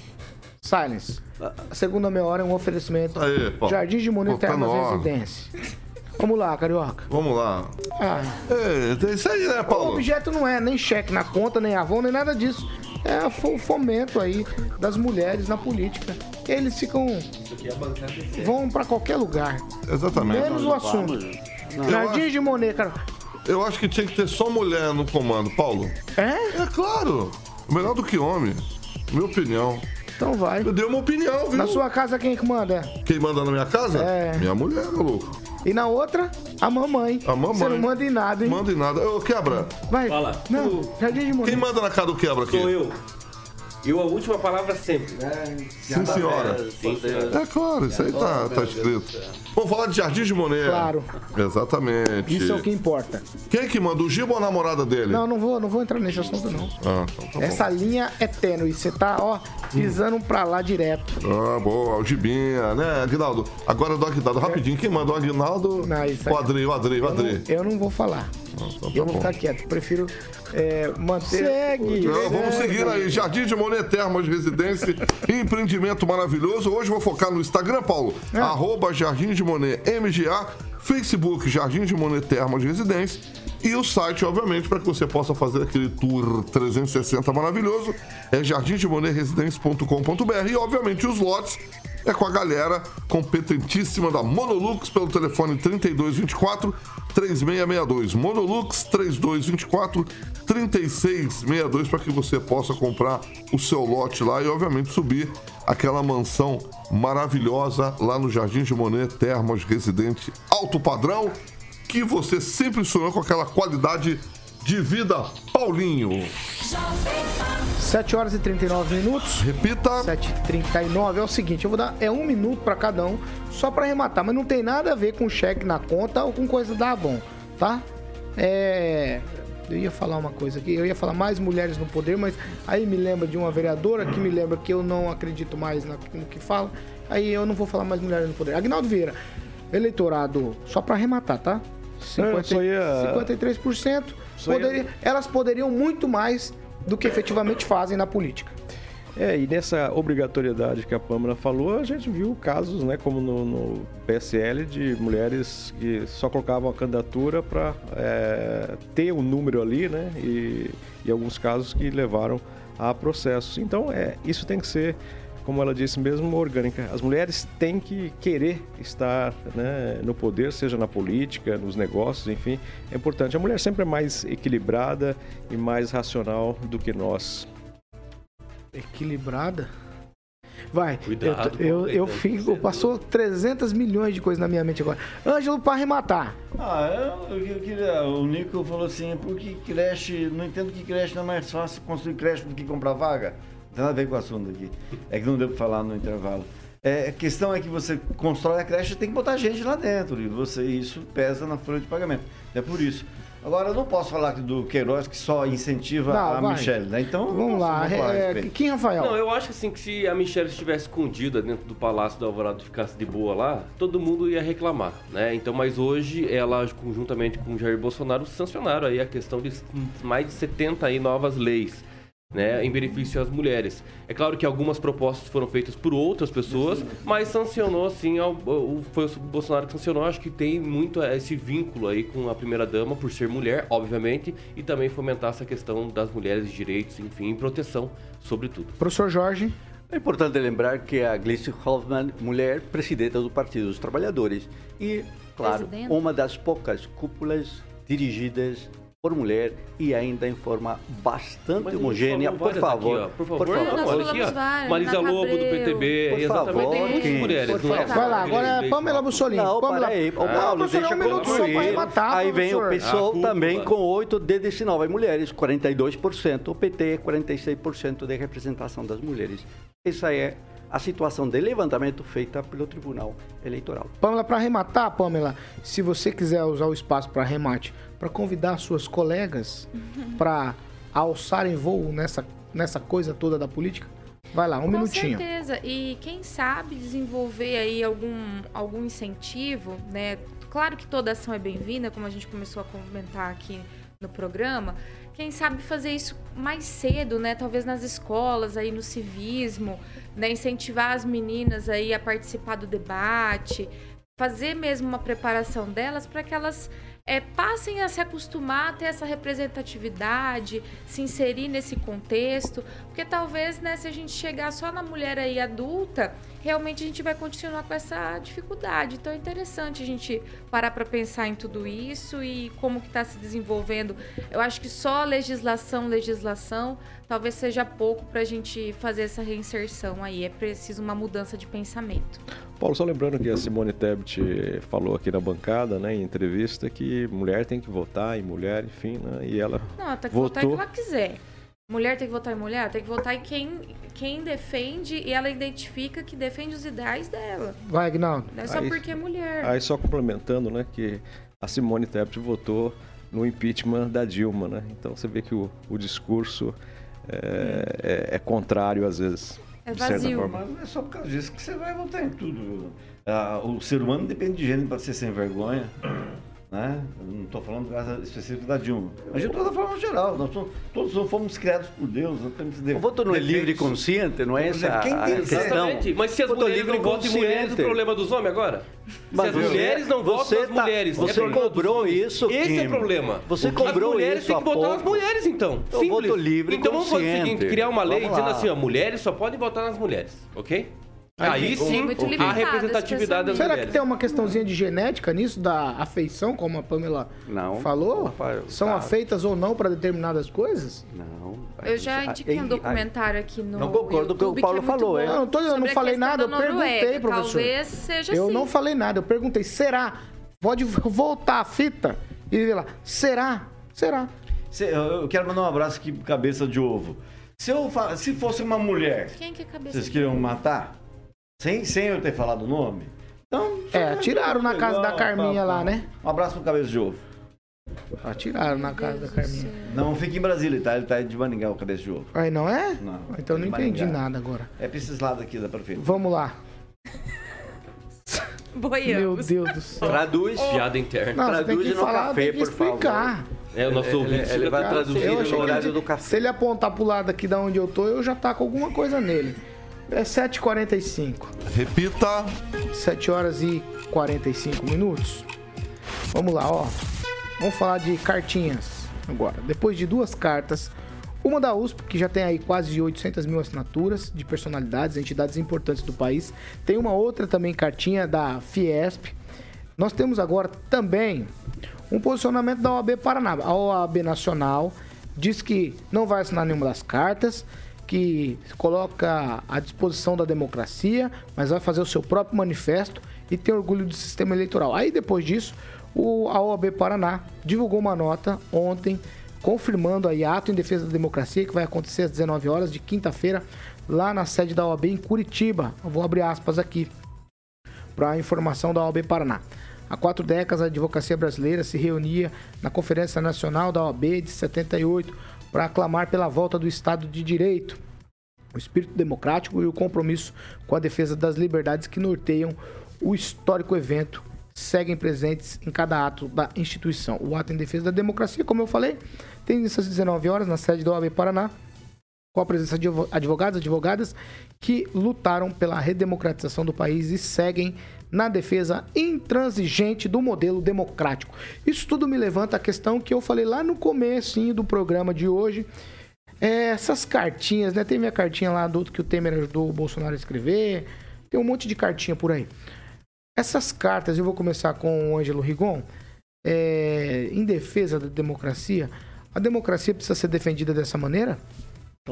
Silence. A segunda meia hora é um oferecimento. Aí, Paulo. Jardim de Monet Pô, tá Termas ar. Residência. Vamos lá, Carioca. Vamos lá. Ah, É, é isso aí, né, o Paulo? objeto não é nem cheque na conta, nem Avon, nem nada disso. É o fomento aí das mulheres na política. Eles ficam. Vão pra qualquer lugar. Exatamente. Menos o assunto. Jardim de Monet, cara. Eu acho que tinha que ter só mulher no comando, Paulo. É? É claro. Melhor do que homem. Minha opinião. Então vai. Eu dei uma opinião, viu? Na sua casa, quem que manda? Quem manda na minha casa? É. Minha mulher, maluco. E na outra, a mamãe. A mamãe. Você não manda em nada, hein? Manda em nada. Ô, quebra. Vai. Fala. Não, Jardim de Monet. Quem manda na casa do quebra aqui? Sou eu. Eu a última palavra sempre. Sim, senhora. Sim, senhora. É claro, isso aí tá, tá escrito. Vamos falar de Jardim de Monet. Claro. Exatamente. Isso é o que importa. Quem que manda? O Giba ou a namorada dele? Não, não vou, não vou entrar nesse assunto, não. Ah, então tá bom. Essa linha é tênue. Você tá, ó, pisando pra lá direto. Ah, boa, o Gibinha, né, Aguinaldo? Agora do Aguinaldo, rapidinho. Quem mandou o Aguinaldo? Não, isso o aí- Adri, o Adri, o Eu não, Adri. eu não vou falar. Ah, então tá Eu vou bom. ficar quieto. Prefiro é, manter. Segue. Não, vamos seguir aí. Jardim de Monet Termas Residência, empreendimento maravilhoso. Hoje vou focar no Instagram, Paulo. É. Arroba Jardim de Monet MGA, Facebook Jardim de Monet Termas Residência e o site, obviamente, para que você possa fazer aquele tour 360 maravilhoso, é jardimdemonerresidência.com.br e, obviamente, os lotes é com a galera competentíssima da Monolux pelo telefone 3224 3662. Monolux 3224 3662 para que você possa comprar o seu lote lá e obviamente subir aquela mansão maravilhosa lá no Jardim de Monet Termas Residente Alto Padrão que você sempre sonhou com aquela qualidade de vida, Paulinho. 7 horas e 39 minutos. Repita. 7h39 é o seguinte, eu vou dar é um minuto pra cada um, só pra arrematar, mas não tem nada a ver com cheque na conta ou com coisa da Avon, tá? É. Eu ia falar uma coisa aqui, eu ia falar mais mulheres no poder, mas aí me lembra de uma vereadora que me lembra que eu não acredito mais no que fala, aí eu não vou falar mais mulheres no poder. Agnaldo Vieira, eleitorado, só pra arrematar, tá? Eu só ia- 53%, Só ia- poderia- elas poderiam muito mais do que efetivamente fazem na política. É, e nessa obrigatoriedade que a Pâmela falou, a gente viu casos, né, como no, no PSL, de mulheres que só colocavam a candidatura para é, ter um número ali, né, e, e alguns casos que levaram a processos. Então, é, isso tem que ser, como ela disse mesmo, orgânica. As mulheres têm que querer estar né, no poder, seja na política, nos negócios, enfim. É importante. A mulher sempre é mais equilibrada e mais racional do que nós. Equilibrada. Vai, Cuidado eu, eu, eu leitão, fico, é passou 300 milhões de coisas na minha mente agora. Ângelo, para arrematar. Ah, eu, eu queria. O Nico falou assim, por que creche. Não entendo que creche não é mais fácil construir creche do que comprar vaga. Não tem nada a ver com o assunto aqui. É que não deu para falar no intervalo. É, a questão é que você constrói a creche tem que botar gente lá dentro. E você, isso pesa na folha de pagamento. É por isso. Agora, eu não posso falar do Queiroz que só incentiva Não, a vai. Michelle, né? Então, Vamos lá. É, quem, Rafael? Não, eu acho assim que se a Michelle estivesse escondida dentro do Palácio do Alvorada e ficasse de boa lá, todo mundo ia reclamar, né? Então, mas hoje ela, conjuntamente com o Jair Bolsonaro, sancionaram aí a questão de mais de 70 aí novas leis. Né, em benefício às mulheres. É claro que algumas propostas foram feitas por outras pessoas, mas sancionou sim, ao, foi o Bolsonaro que sancionou. Acho que tem muito esse vínculo aí com a primeira dama, por ser mulher, obviamente, e também fomentar essa questão das mulheres, direitos, enfim, e proteção, sobretudo. Professor Jorge. É importante lembrar que a Gleisi Hoffmann, mulher presidenta do Partido dos Trabalhadores e, claro, Presidenta. uma das poucas cúpulas dirigidas por mulher e ainda em forma bastante Mas homogênea. Por favor, aqui. Por favor, por favor. olha aqui, falamos ó. Marisa Lobo, do. PTB, Por favor, Kim, mulheres, por é? favor. Vai lá, agora é Pamela. Mussolini. Não, Pamela... aí. Ô, Não, Paulo, professor, deixa um minuto só para arrematar, Aí vem o professor. PSOL A cúpula. também com 8 de 19 mulheres, 42%. O PT, 46% de representação das mulheres. Essa é a situação de levantamento feita pelo Tribunal Eleitoral. Pamela, para arrematar, Pamela, se você quiser usar o espaço para arremate, para convidar suas colegas para alçarem voo nessa, nessa coisa toda da política, vai lá, um Com minutinho. certeza. E quem sabe desenvolver aí algum, algum incentivo, né? Claro que toda ação é bem-vinda, como a gente começou a comentar aqui no programa. Quem sabe fazer isso mais cedo, né? Talvez nas escolas, aí no civismo, né? Incentivar as meninas aí a participar do debate, fazer mesmo uma preparação delas para que elas é, passem a se acostumar a ter essa representatividade, se inserir nesse contexto, porque talvez, né, se a gente chegar só na mulher aí adulta, realmente a gente vai continuar com essa dificuldade. Então é interessante a gente parar para pensar em tudo isso e como que está se desenvolvendo. Eu acho que só legislação, legislação, talvez seja pouco para a gente fazer essa reinserção aí. É preciso uma mudança de pensamento. Paulo, só lembrando que a Simone Tebet falou aqui na bancada, né, em entrevista, que mulher tem que votar em mulher, enfim, né, e ela Não, ela tem que votar em votou. quem ela quiser. Mulher tem que votar em mulher, tem que votar em quem, quem defende e ela identifica que defende os ideais dela. Vai, Agnaldo. Não é só Aí- porque é mulher. Aí só complementando, né, que a Simone Tebet votou no impeachment da Dilma, né? Então você vê que o, o discurso é, é- é contrário às vezes. É de certa vazio. forma. Mas não é só por causa disso que você vai votar em tudo. Ah, o ser humano depende de gênero para ser sem vergonha. Né? Não estou falando do caso específico da Dilma. Mas de toda forma geral, nós somos, todos não fomos criados por Deus. Nós temos de- O voto não é livre e consciente, não é essa quem a tem questão. Exatamente. Mas se as Voto mulheres livre não e votam em mulheres, o problema dos homens agora? Mas se as mulheres não votam você nas tá- mulheres, você é cobrou isso, Esse é o problema. Você As cobrou mulheres isso têm que nas pouco. mulheres, então. Eu Simples. voto livre e Então vamos fazer o seguinte, criar uma lei dizendo assim, ó, mulheres só podem votar nas mulheres, ok? Aí Aí, sim, muito a representatividade das Será que tem uma questãozinha de genética nisso, da afeição, como a Pamela Não. falou? Rafael, São tá. afeitas ou não para determinadas coisas? Não. Eu já indiquei um documentário aqui no Não concordo com o que o Paulo é falou, bom é. Não, eu não tô- eu não falei nada, da eu perguntei, professor. Talvez seja Eu assim. não falei nada, eu perguntei, será? Pode voltar a fita e ver lá, será? Será? Se- eu quero mandar um abraço aqui cabeça de ovo. Se, eu se fosse uma mulher, Quem que é cabeça vocês queriam matar? Sem, sem eu ter falado o nome? Então. É, atiraram na casa da Carminha lá, né? Um abraço pro cabeça de ovo. Atiraram na casa da Carminha. céu. Não fica em Brasília, tá? Ele tá de Maningá, o cabeça de ovo. Aí não é? Não. Então eu não entendi Maringá. nada agora. É pra esses lados aqui da prefeitura. Vamos lá. Meu Boiamos. Deus do céu. Traduz. Piada interna. Não, você tem que Traduz no falar, café, tem que por favor. explicar. É, o nosso ouvinte ele, ele vai Cara, traduzir no que horário ele- do café. Se ele apontar pro lado aqui da onde eu tô, eu já taco alguma coisa nele. É 7h45. Repita. 7 horas e 45 minutos. Vamos lá, ó. Vamos falar de cartinhas agora. Depois de duas cartas, uma da USP, que já tem aí quase 800 mil assinaturas de personalidades, entidades importantes do país. Tem uma outra também cartinha da Fiesp. Nós temos agora também um posicionamento da OAB Paraná. A OAB Nacional diz que não vai assinar nenhuma das cartas, que coloca à disposição da democracia, mas vai fazer o seu próprio manifesto e tem orgulho do sistema eleitoral. Aí depois disso, o, a OAB Paraná divulgou uma nota ontem confirmando aí ato em defesa da democracia que vai acontecer às 19 horas de quinta-feira lá na sede da OAB em Curitiba. Eu vou abrir aspas aqui para a informação da OAB Paraná. Há quatro décadas, a advocacia brasileira se reunia na Conferência Nacional da OAB de 78 para aclamar pela volta do Estado de Direito, o espírito democrático e o compromisso com a defesa das liberdades que norteiam o histórico evento seguem presentes em cada ato da instituição. O ato em defesa da democracia, como eu falei, tem início às 19 horas na sede da OAB Paraná, com a presença de advogados e advogadas que lutaram pela redemocratização do país e seguem na defesa intransigente do modelo democrático. Isso tudo me levanta a questão que eu falei lá no comecinho do programa de hoje. É, essas cartinhas, né? Tem minha cartinha lá do que o Temer ajudou o Bolsonaro a escrever. Tem um monte de cartinha por aí. Essas cartas, eu vou começar com o Ângelo Rigon, é, em defesa da democracia. A democracia precisa ser defendida dessa maneira?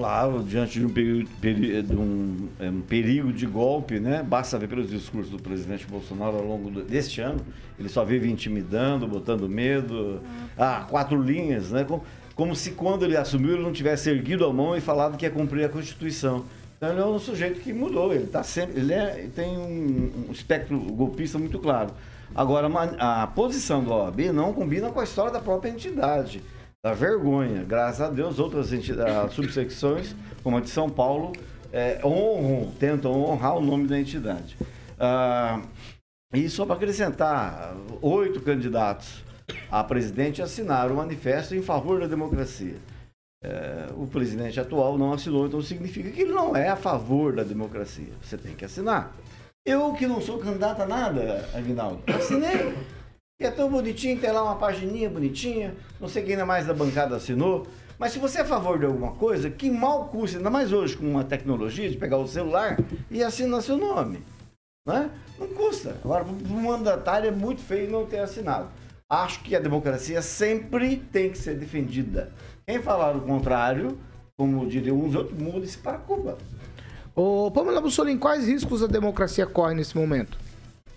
Claro, diante de um, peri- peri- de um, é, um perigo de golpe, né? Basta ver pelos discursos do presidente Bolsonaro ao longo do- deste ano. Ele só vive intimidando, botando medo. Ah, quatro linhas, né? Como, como se quando ele assumiu ele não tivesse erguido a mão e falado que ia cumprir a Constituição. Então ele é um sujeito que mudou, ele tá sempre, ele é- tem um, um espectro golpista muito claro. Agora, a posição do OAB não combina com a história da própria entidade. Da vergonha. Graças a Deus, outras entidades, subsecções, como a de São Paulo, é, honram, tentam honrar o nome da entidade. Ah, e só para acrescentar, oito candidatos a presidente assinaram o manifesto em favor da democracia. É, o presidente atual não assinou, então significa que ele não é a favor da democracia. Você tem que assinar. Eu que não sou candidato a nada, Aguinaldo, assinei. E é tão bonitinho, tem lá uma pagininha bonitinha, não sei quem ainda mais da bancada assinou. Mas se você é a favor de alguma coisa, que mal custa, ainda mais hoje com uma tecnologia de pegar o celular e assinar seu nome. Né? Não custa. Agora, para um mandatário é muito feio não ter assinado. Acho que a democracia sempre tem que ser defendida. Quem falar o contrário, como diriam uns outros, mude-se para Cuba. Ô, Pamela Bussolini, quais riscos a democracia corre nesse momento?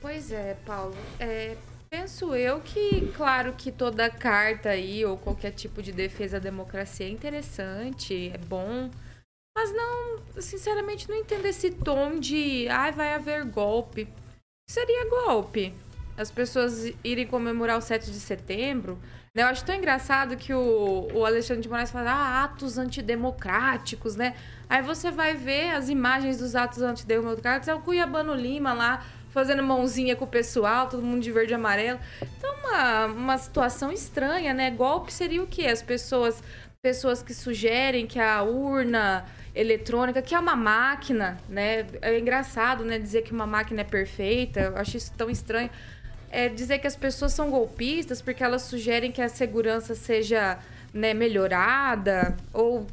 Pois é, Paulo. É, penso eu que, claro que toda carta aí, ou qualquer tipo de defesa à democracia é interessante, é bom. Mas não, sinceramente, não entendo esse tom de ai, vai haver golpe. Seria golpe. As pessoas irem comemorar o 7 de setembro. né? Eu acho tão engraçado que o, o Alexandre de Moraes fala ah, atos antidemocráticos, né? Aí você vai ver as imagens dos atos antidemocráticos, é o Cuiabano Lima lá fazendo mãozinha com o pessoal, todo mundo de verde e amarelo. Então, uma, uma situação estranha, né? Golpe seria o quê? As pessoas, pessoas que sugerem que a urna eletrônica, que é uma máquina, né? É engraçado, né? Dizer que uma máquina é perfeita, eu acho isso tão estranho. É dizer que as pessoas são golpistas porque elas sugerem que a segurança seja né, melhorada ou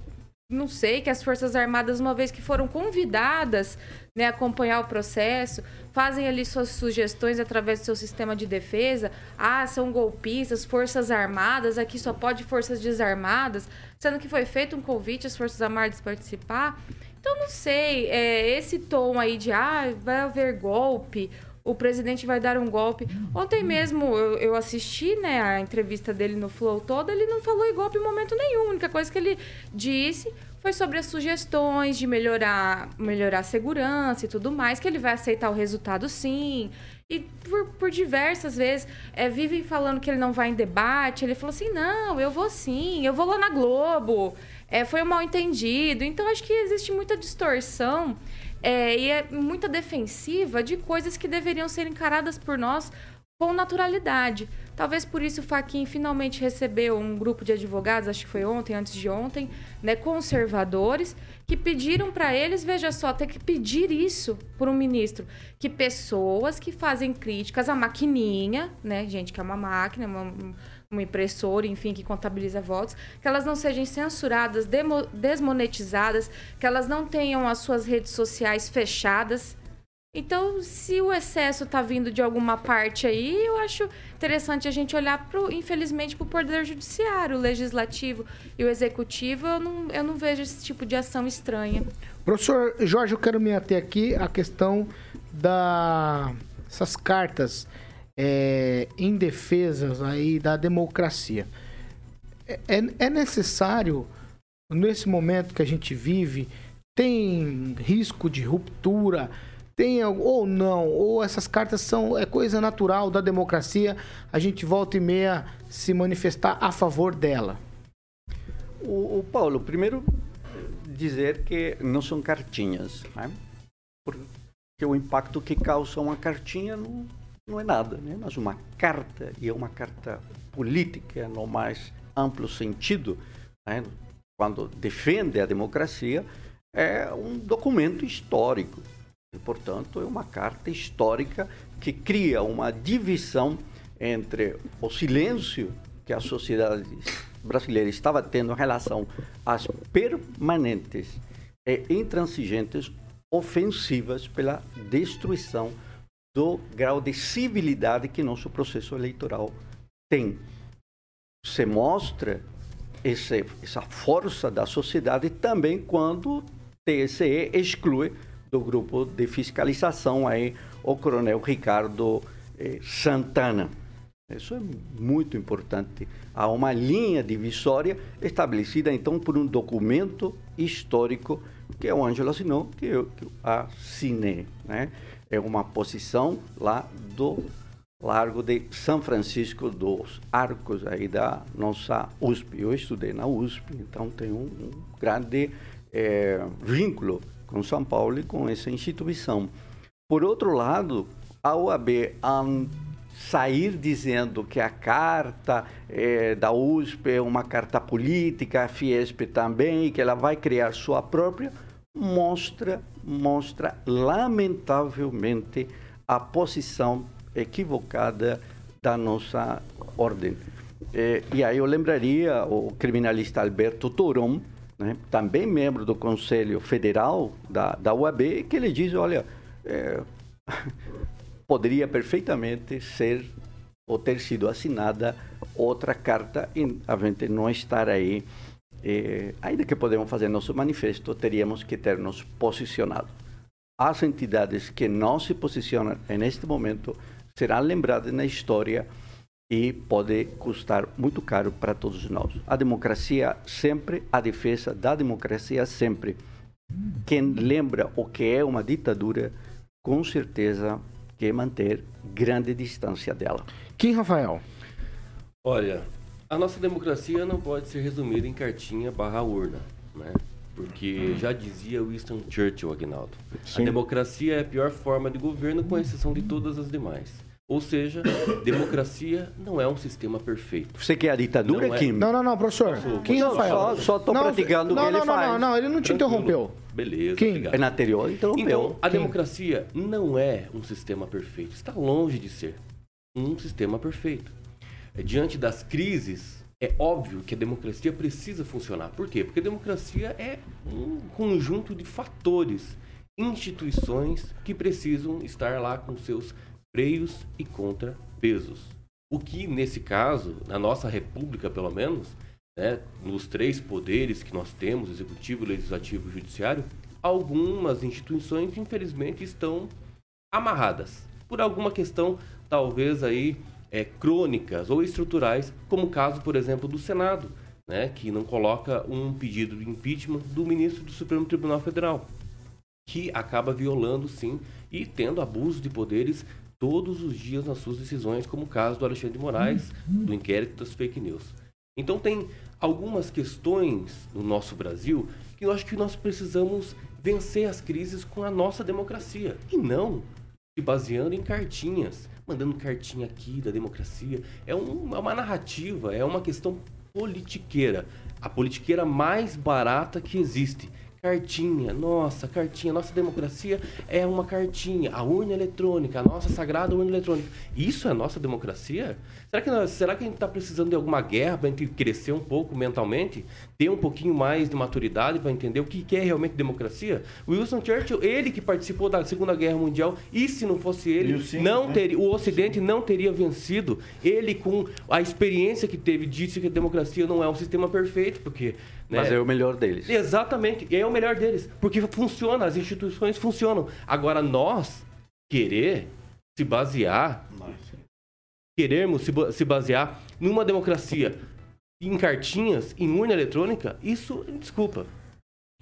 não sei, que as Forças Armadas, uma vez que foram convidadas né, a acompanhar o processo, fazem ali suas sugestões através do seu sistema de defesa. Ah, são golpistas, Forças Armadas, aqui só pode Forças Desarmadas, sendo que foi feito um convite às Forças Armadas participar. Então, não sei, é, esse tom aí de ah, vai haver golpe, o presidente vai dar um golpe. Ontem mesmo eu, eu assisti né, a entrevista dele no Flow toda, ele não falou em golpe em momento nenhum. A única coisa que ele disse foi sobre as sugestões de melhorar, melhorar a segurança e tudo mais, que ele vai aceitar o resultado sim. E por, por diversas vezes é, vivem falando que ele não vai em debate. Ele falou assim: não, eu vou sim, eu vou lá na Globo. É, foi um mal entendido. Então acho que existe muita distorção é, e é muita defensiva de coisas que deveriam ser encaradas por nós com naturalidade. Talvez por isso o Faquin finalmente recebeu um grupo de advogados, acho que foi ontem, antes de ontem, né, conservadores, que pediram para eles, veja só, ter que pedir isso por um ministro, que pessoas que fazem críticas à maquininha, né, gente que é uma máquina, uma, uma impressora, enfim, que contabiliza votos, que elas não sejam censuradas, desmonetizadas, que elas não tenham as suas redes sociais fechadas, então, se o excesso está vindo de alguma parte aí, eu acho interessante a gente olhar, pro, infelizmente, para o Poder Judiciário, o Legislativo e o Executivo. Eu não, eu não vejo esse tipo de ação estranha. Professor Jorge, eu quero me ater aqui à questão dessas cartas é, indefesas aí da democracia. É, é necessário, nesse momento que a gente vive, tem risco de ruptura tem ou não, ou essas cartas são é coisa natural da democracia, a gente volta e meia se manifestar a favor dela. O, o Paulo, primeiro dizer que não são cartinhas, né? porque o impacto que causa uma cartinha não, não é nada, né? mas uma carta, e é uma carta política no mais amplo sentido, né? quando defende a democracia, é um documento histórico. E, portanto, é uma carta histórica que cria uma divisão entre o silêncio que a sociedade brasileira estava tendo em relação às permanentes e intransigentes ofensivas pela destruição do grau de civilidade que nosso processo eleitoral tem. Se mostra esse, essa força da sociedade também quando TSE exclui do grupo de fiscalização aí, o coronel Ricardo eh, Santana. Isso é muito importante. Há uma linha divisória estabelecida, então, por um documento histórico que o Ângelo assinou, que eu, que eu assinei. Né? É uma posição lá do Largo de São Francisco dos Arcos, aí da nossa USP. Eu estudei na USP, então tenho um, um grande é, vínculo com São Paulo e com essa instituição. Por outro lado, a OAB, ao sair dizendo que a carta é, da USP é uma carta política, a Fiesp também, e que ela vai criar sua própria, mostra, mostra lamentavelmente a posição equivocada da nossa ordem. É, e aí eu lembraria o criminalista Alberto Toron, né, também membro do Conselho Federal da, da UAB, que ele diz, olha, é, poderia perfeitamente ser ou ter sido assinada outra carta e a gente não estar aí. É, ainda que podemos fazer nosso manifesto, teríamos que ter nos posicionado. As entidades que não se posicionam neste momento serão lembradas na história e pode custar muito caro para todos nós. A democracia sempre, a defesa da democracia sempre. Quem lembra o que é uma ditadura, com certeza quer manter grande distância dela. Quem, Rafael? Olha, a nossa democracia não pode ser resumida em cartinha barra urna, né? Porque já dizia Winston Churchill, Agnaldo. Sim. A democracia é a pior forma de governo, com exceção de todas as demais. Ou seja, democracia não é um sistema perfeito. Você quer a ditadura, não Kim? É... Não, não, não, professor. Kim não, Rafael. Só estou praticando não, o que não, ele não, faz. Não, não, ele não te interrompeu. Beleza, Kim. obrigado. É na anterior, interrompeu. Então, a Kim. democracia não é um sistema perfeito. Está longe de ser um sistema perfeito. Diante das crises, é óbvio que a democracia precisa funcionar. Por quê? Porque a democracia é um conjunto de fatores, instituições que precisam estar lá com seus freios e contrapesos. O que, nesse caso, na nossa república, pelo menos, né, nos três poderes que nós temos, executivo, legislativo e judiciário, algumas instituições, infelizmente, estão amarradas por alguma questão, talvez aí, é, crônicas ou estruturais, como o caso, por exemplo, do Senado, né, que não coloca um pedido de impeachment do ministro do Supremo Tribunal Federal, que acaba violando, sim, e tendo abuso de poderes todos os dias nas suas decisões, como o caso do Alexandre de Moraes, do inquérito das fake news. Então tem algumas questões no nosso Brasil que eu acho que nós precisamos vencer as crises com a nossa democracia e não se baseando em cartinhas. Mandando cartinha aqui da democracia. É, um, é uma narrativa, é uma questão politiqueira. A politiqueira mais barata que existe. Cartinha, nossa, cartinha, nossa democracia é uma cartinha, a urna eletrônica, a nossa sagrada urna eletrônica. Isso é nossa democracia? Será que, nós, será que a gente está precisando de alguma guerra para a gente crescer um pouco mentalmente? Ter um pouquinho mais de maturidade para entender o que, que é realmente democracia? Wilson Churchill, ele que participou da Segunda Guerra Mundial, e se não fosse ele, sim, não né? teria, o Ocidente não teria vencido. Ele, com a experiência que teve, disse que a democracia não é um sistema perfeito, porque. Né, Mas é o melhor deles. Exatamente, é o melhor deles, porque funciona, as instituições funcionam. Agora, nós querer se basear, querermos se, ba- se basear numa democracia em cartinhas, em urna eletrônica, isso, desculpa,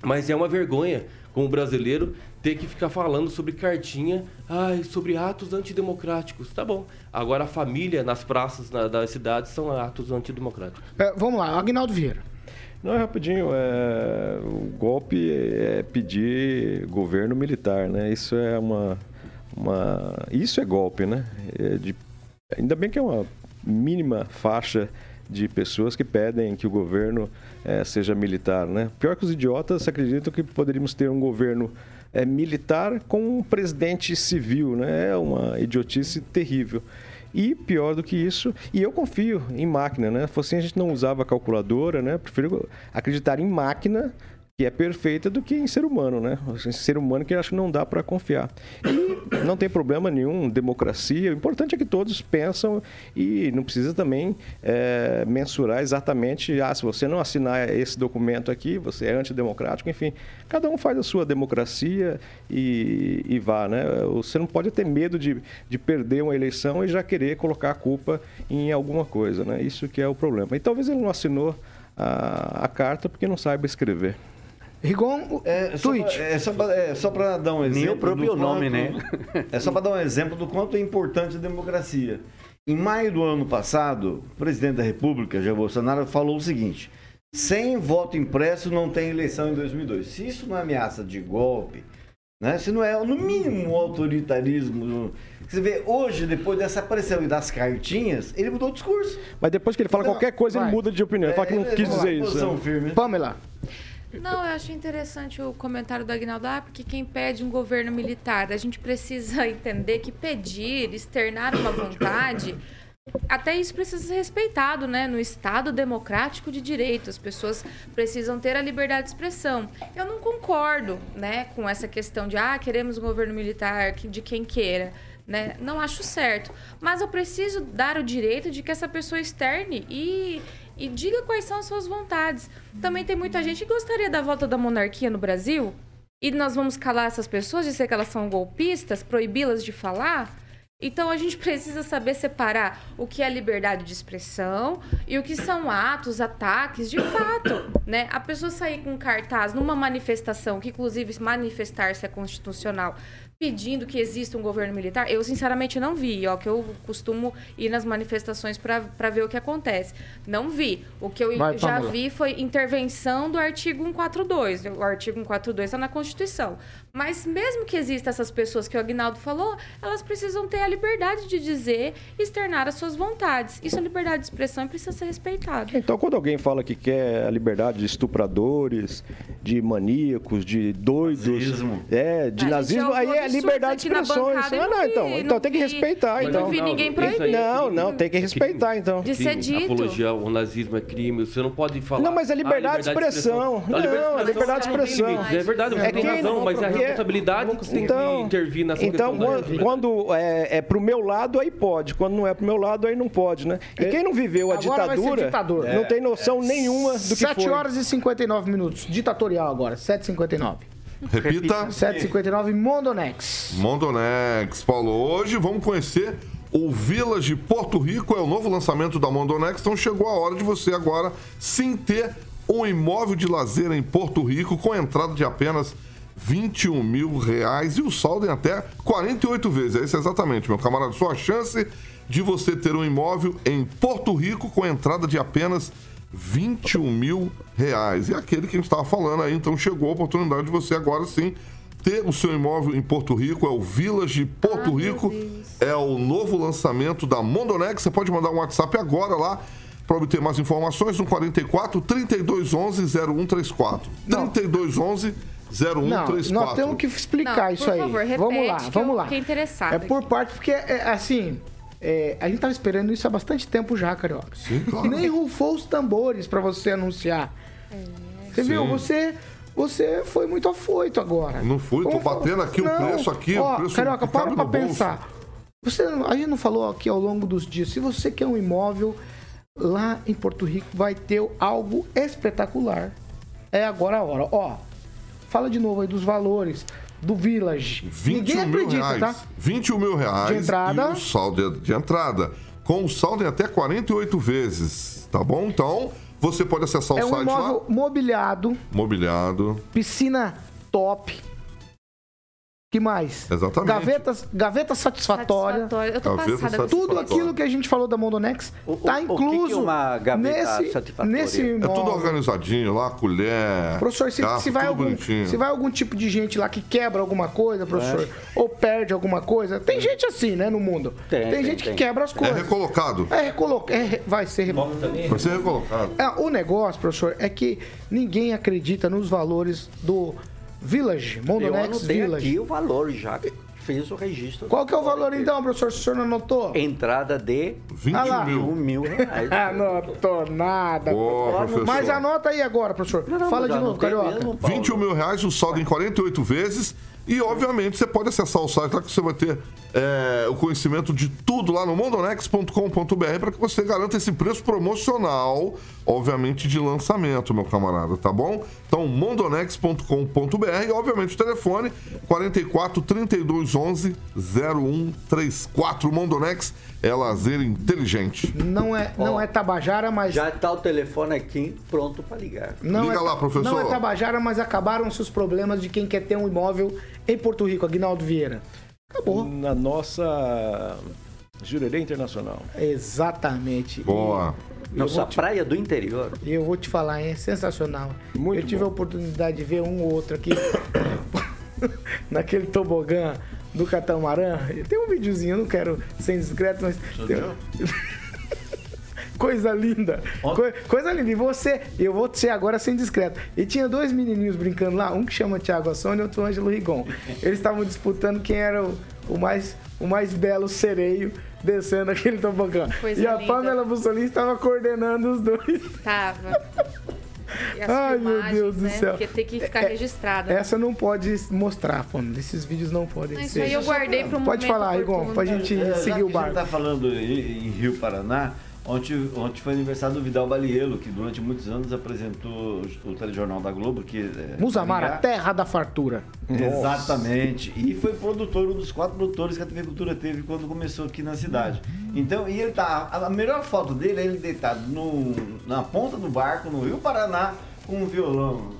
mas é uma vergonha como brasileiro ter que ficar falando sobre cartinha, ai, sobre atos antidemocráticos. Tá bom. Agora a família nas praças na- das cidades são atos antidemocráticos. É, vamos lá, Agnaldo Vieira. Não, é rapidinho. É, o golpe é pedir governo militar, né? Isso é uma, uma isso é golpe, né? É de- ainda bem que é uma mínima faixa de pessoas que pedem que o governo eh, seja militar, né? Pior que os idiotas acreditam que poderíamos ter um governo eh, militar com um presidente civil, né? É uma idiotice terrível. E pior do que isso, e eu confio em máquina, né? Se assim, a gente não usava calculadora, né? Prefiro acreditar em máquina que é perfeita do que em ser humano, né? Assim, Ser humano que acho que não dá para confiar. E não tem problema nenhum, democracia. O importante é que todos pensam e não precisa também é, mensurar exatamente, ah, se você não assinar esse documento aqui, você é antidemocrático, enfim. Cada um faz a sua democracia e, e vá, né? Você não pode ter medo de, de perder uma eleição e já querer colocar a culpa em alguma coisa, né? Isso que é o problema. E talvez ele não assinou a, a carta porque não saiba escrever. Rigon, É só, tweet. pra, é só pra- é só pra dar um exemplo. Nem o próprio do nome, né? É só para dar um exemplo do quanto é importante a democracia. Em maio do ano passado, o presidente da República, Jair Bolsonaro, falou o seguinte: sem voto impresso não tem eleição em 2002. Se isso não é ameaça de golpe, né? se não é, no mínimo, um autoritarismo. Você vê, hoje, depois dessa pressão e das cartinhas, ele mudou o discurso. Mas depois que ele fala Não, qualquer coisa, vai. ele muda de opinião. Ele fala que não É, quis lá, dizer isso. posição né? firme. Pamela. Não, eu acho interessante o comentário do Agnaldo, ah, porque quem pede um governo militar, a gente precisa entender que pedir, externar uma vontade, até isso precisa ser respeitado, né? No Estado democrático de direito, as pessoas precisam ter a liberdade de expressão. Eu não concordo, né, com essa questão de, ah, queremos um governo militar de quem queira. Né? Não acho certo. Mas eu preciso dar o direito de que essa pessoa externe e, e diga quais são as suas vontades. Também tem muita gente que gostaria da volta da monarquia no Brasil. E nós vamos calar essas pessoas, dizer que elas são golpistas, proibi-las de falar. Então a gente precisa saber separar o que é liberdade de expressão e o que são atos, ataques de fato, né? A pessoa sair com cartaz numa manifestação, que inclusive manifestar-se é constitucional, pedindo que exista um governo militar, eu sinceramente não vi, ó, que eu costumo ir nas manifestações para ver o que acontece. Não vi. O que eu Vai, já vi foi intervenção do artigo 142. O artigo 142 está na Constituição. Mas mesmo que existam essas pessoas que o Agnaldo falou, elas precisam ter a liberdade de dizer, externar as suas vontades. Isso é liberdade de expressão e precisa ser respeitado. Então, quando alguém fala que quer a liberdade de estupradores, de maníacos, de doidos, Nazismo. é, de A nazismo, aí é liberdade de aqui na expressões. bancada e Ah, não não, então, vi- então não tem que vi- respeitar, então. não vi ninguém proibir. Não, não, tem que respeitar, então. De ser dito. Apologia ao nazismo é crime. Você não pode falar. Não, mas é liberdade de "Ah, expressão." A Não, é liberdade de não expressão. É verdade, você É tem quem razão, não- mas é a é- responsabilidade que tem que intervir nessa Então, questão da quando, é, é pro meu lado, aí pode. Quando não é pro meu lado, aí não pode, né? E quem não viveu a Agora ditadura, ditador. não tem noção nenhuma do que 7 foi. horas e 59 minutos. Ditatorial agora, 7h59. Repita. 7h59, Mondonex. Mondonex, Paulo. Hoje vamos conhecer o Village Porto Rico, é o novo lançamento da Mondonex, então chegou a hora de você agora sim ter um imóvel de lazer em Porto Rico com entrada de apenas 21 mil reais e o saldo em até 48 vezes. É isso exatamente, meu camarada. Sua chance de você ter um imóvel em Porto Rico com entrada de apenas 21 mil reais. E aquele que a gente estava falando aí, então chegou a oportunidade de você agora sim ter o seu imóvel em Porto Rico, é o Village Porto Ah, Rico. É o novo lançamento da Mondonex. Você pode mandar um WhatsApp agora lá para obter mais informações no 44 3211 0134. Não. 3211 Não, 0134. nós temos que explicar Não, isso por aí. favor, vamos repete lá, que vamos lá. fiquei interessada É por aqui. parte, porque, é, assim, é, a gente tava esperando isso há bastante tempo já, Carioca. Sim, claro. E nem rufou os tambores pra você anunciar. Você viu? Sim. Você, você foi muito afoito agora. Não fui, tô Como- batendo aqui o preço aqui, o Ó, preço Carioca, para pra bolso. pensar. Você, não- a gente não falou aqui ao longo dos dias. Se você quer um imóvel, lá em Porto Rico vai ter algo espetacular. É agora a hora. Ó, fala de novo aí dos valores do Village. 21 Ninguém mil acredita, reais. tá? 21 mil reais. De entrada. E o saldo de, de entrada. Com o saldo em até 48 vezes. Tá bom? Então, você pode acessar o É um site imóvel lá. mobiliado, Mobiliado. piscina top. Que mais? Exatamente. Gavetas, gaveta satisfatória. Satisfatória. Eu tô Gaveta passada Tudo aquilo que a gente falou da Mondonex O- tá o- o que que incluso é uma gaveta nesse, satisfatória? nesse É É tudo organizadinho lá, colher. Professor, se, garfo, se vai tudo algum, bonitinho. se vai algum tipo de gente lá que quebra alguma coisa, professor, ou perde alguma coisa, tem gente assim, né, no mundo. Tem, tem, gente tem. que quebra as É coisas. recolocado. É, recolo- é re- vai ser re- Vai ser recolocado. É, o negócio, professor, é que ninguém acredita nos valores do Village, Eu Mondonex anotei Village. aqui o valor já. Fiz o registro. Qual que é o valor então, professor, se o senhor não anotou? Entrada de 20 Ah mil. mil reais. Anotou nada. Boa, professor. Mas anota aí agora, professor. Não, Fala já de novo, Carioca. mesmo, Paulo. 21 mil reais, o saldo em 48 vezes. E, obviamente, você pode acessar o site lá que você vai ter é, o conhecimento de tudo lá no mondonex.com.br para que você garanta esse preço promocional, obviamente, de lançamento, meu camarada, tá bom? Então, mondonex.com.br e, obviamente, o telefone 44 32 11 0134. Mondonex é lazer inteligente. Não é, não Ó, é Tabajara, mas. Já está o telefone aqui pronto para ligar. Não Liga é, lá, professor. Não é Tabajara, mas acabaram-se os problemas de quem quer ter um imóvel em Porto Rico, Aguinaldo Vieira. Acabou. Na nossa Jurerê Internacional. Exatamente. Boa. E Nossa te- praia do interior. E eu vou te falar, hein, é sensacional. Muito eu tive bom. a oportunidade de ver um ou outro aqui naquele tobogã do catamarã. Tem um videozinho, eu não quero ser indiscreto, mas. tem- Coisa linda. Coi- coisa linda. E você, eu vou ser agora sem discreto. E tinha dois menininhos brincando lá, um que chama Thiago Assone e outro Ângelo Rigon. Eles estavam disputando quem era o, o mais, o mais belo sereio descendo aquele tobogã. Coisa e a linda. Pamela Bussolini estava coordenando os dois. Tava. E as Ai, meu Deus do né? céu. Porque tem que ficar É- registrada. Essa não pode mostrar, Pamela. Esses vídeos não podem Isso ser. aí eu guardei para um Pode momento falar, oportuno. pra gente É, seguir que o a gente barco. tá falando em, em Rio Paraná, ontem, ontem foi aniversário do Vidal Balielo, que durante muitos anos apresentou o telejornal da Globo, que é Musamara, Maringá. terra da fartura. Exatamente. E foi produtor, um dos quatro produtores que a TV Cultura teve quando começou aqui na cidade. Então, e ele tá. A melhor foto dele é ele deitado no, na ponta do barco, no Rio Paraná, com um violão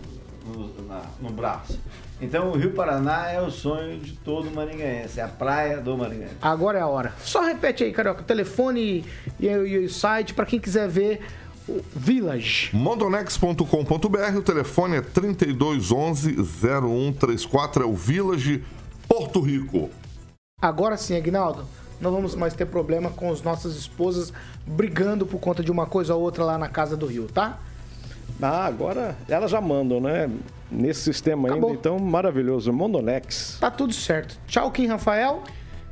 no, na- no braço. Então, o Rio Paraná é o sonho de todo maringaense, é a praia do maringaense. Agora é a hora. Só repete aí, Carioca. Telefone e, e o site pra quem quiser ver o Village. Mondonex.com.br, o telefone é 3211 0134, é o Village Porto Rico. Agora sim, Aguinaldo. Não vamos mais ter problema com as nossas esposas brigando por conta de uma coisa ou outra lá na casa do Rio, tá? Ah, agora elas já mandam, né? Nesse sistema Acabou. ainda, então maravilhoso. Mondonex. Tá tudo certo. Tchau, Kim Rafael.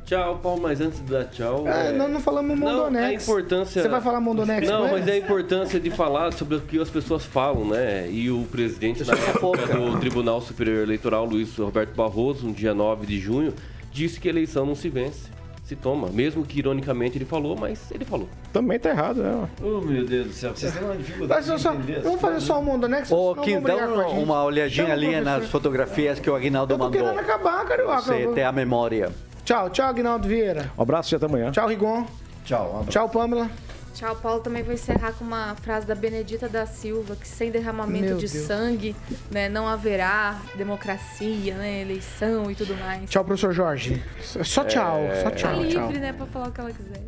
Tchau, Paulo, mas antes de dar tchau. É, é, nós não falamos Não, Mondonex. a importância. Você vai falar Mondonex Não, mas é a importância de falar sobre o que as pessoas falam, né? E o presidente na época do Tribunal Superior Eleitoral, Luiz Roberto Barroso, no dia 9 de junho, disse que a eleição não se vence, se toma. Mesmo que ironicamente ele falou, mas ele falou. Também tá errado, né? Oh, meu Deus do céu, vocês têm uma dificuldade Mas só, vamos fazer só o Mondonex? Ô, senão Kim, dá um- uma olhadinha ali nas professor. fotografias que o Aguinaldo Eu tô mandou. querendo acabar, Carioca. Você tem a memória. Tchau, tchau, Aguinaldo Vieira. Um abraço e até amanhã. Tchau, Rigon. Tchau, um abraço. Tchau, Pamela. Tchau, Paulo. Também vou encerrar com uma frase da Benedita da Silva, que sem derramamento Meu de Deus. sangue, né, não haverá democracia, né, eleição e tudo mais. Tchau, professor Jorge. Só tchau, só Tá tchau, tchau. livre, né, pra falar o que ela quiser.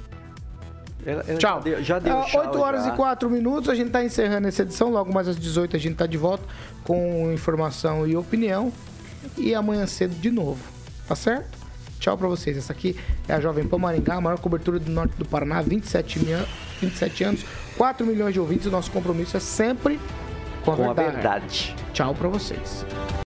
Ela- ela Tchau. Já deu, já deu tchau 8 horas já. e 4 minutos, a gente tá encerrando essa edição. Logo mais às 18 a gente tá de volta com informação e opinião. e amanhã cedo de novo. Tá certo? Tchau pra vocês. Essa aqui é a Jovem Pan Maringá, a maior cobertura do norte do Paraná, 27, mi- 27 anos, 4 milhões de ouvintes. O nosso compromisso é sempre com a Com a verdade. verdade. Tchau pra vocês.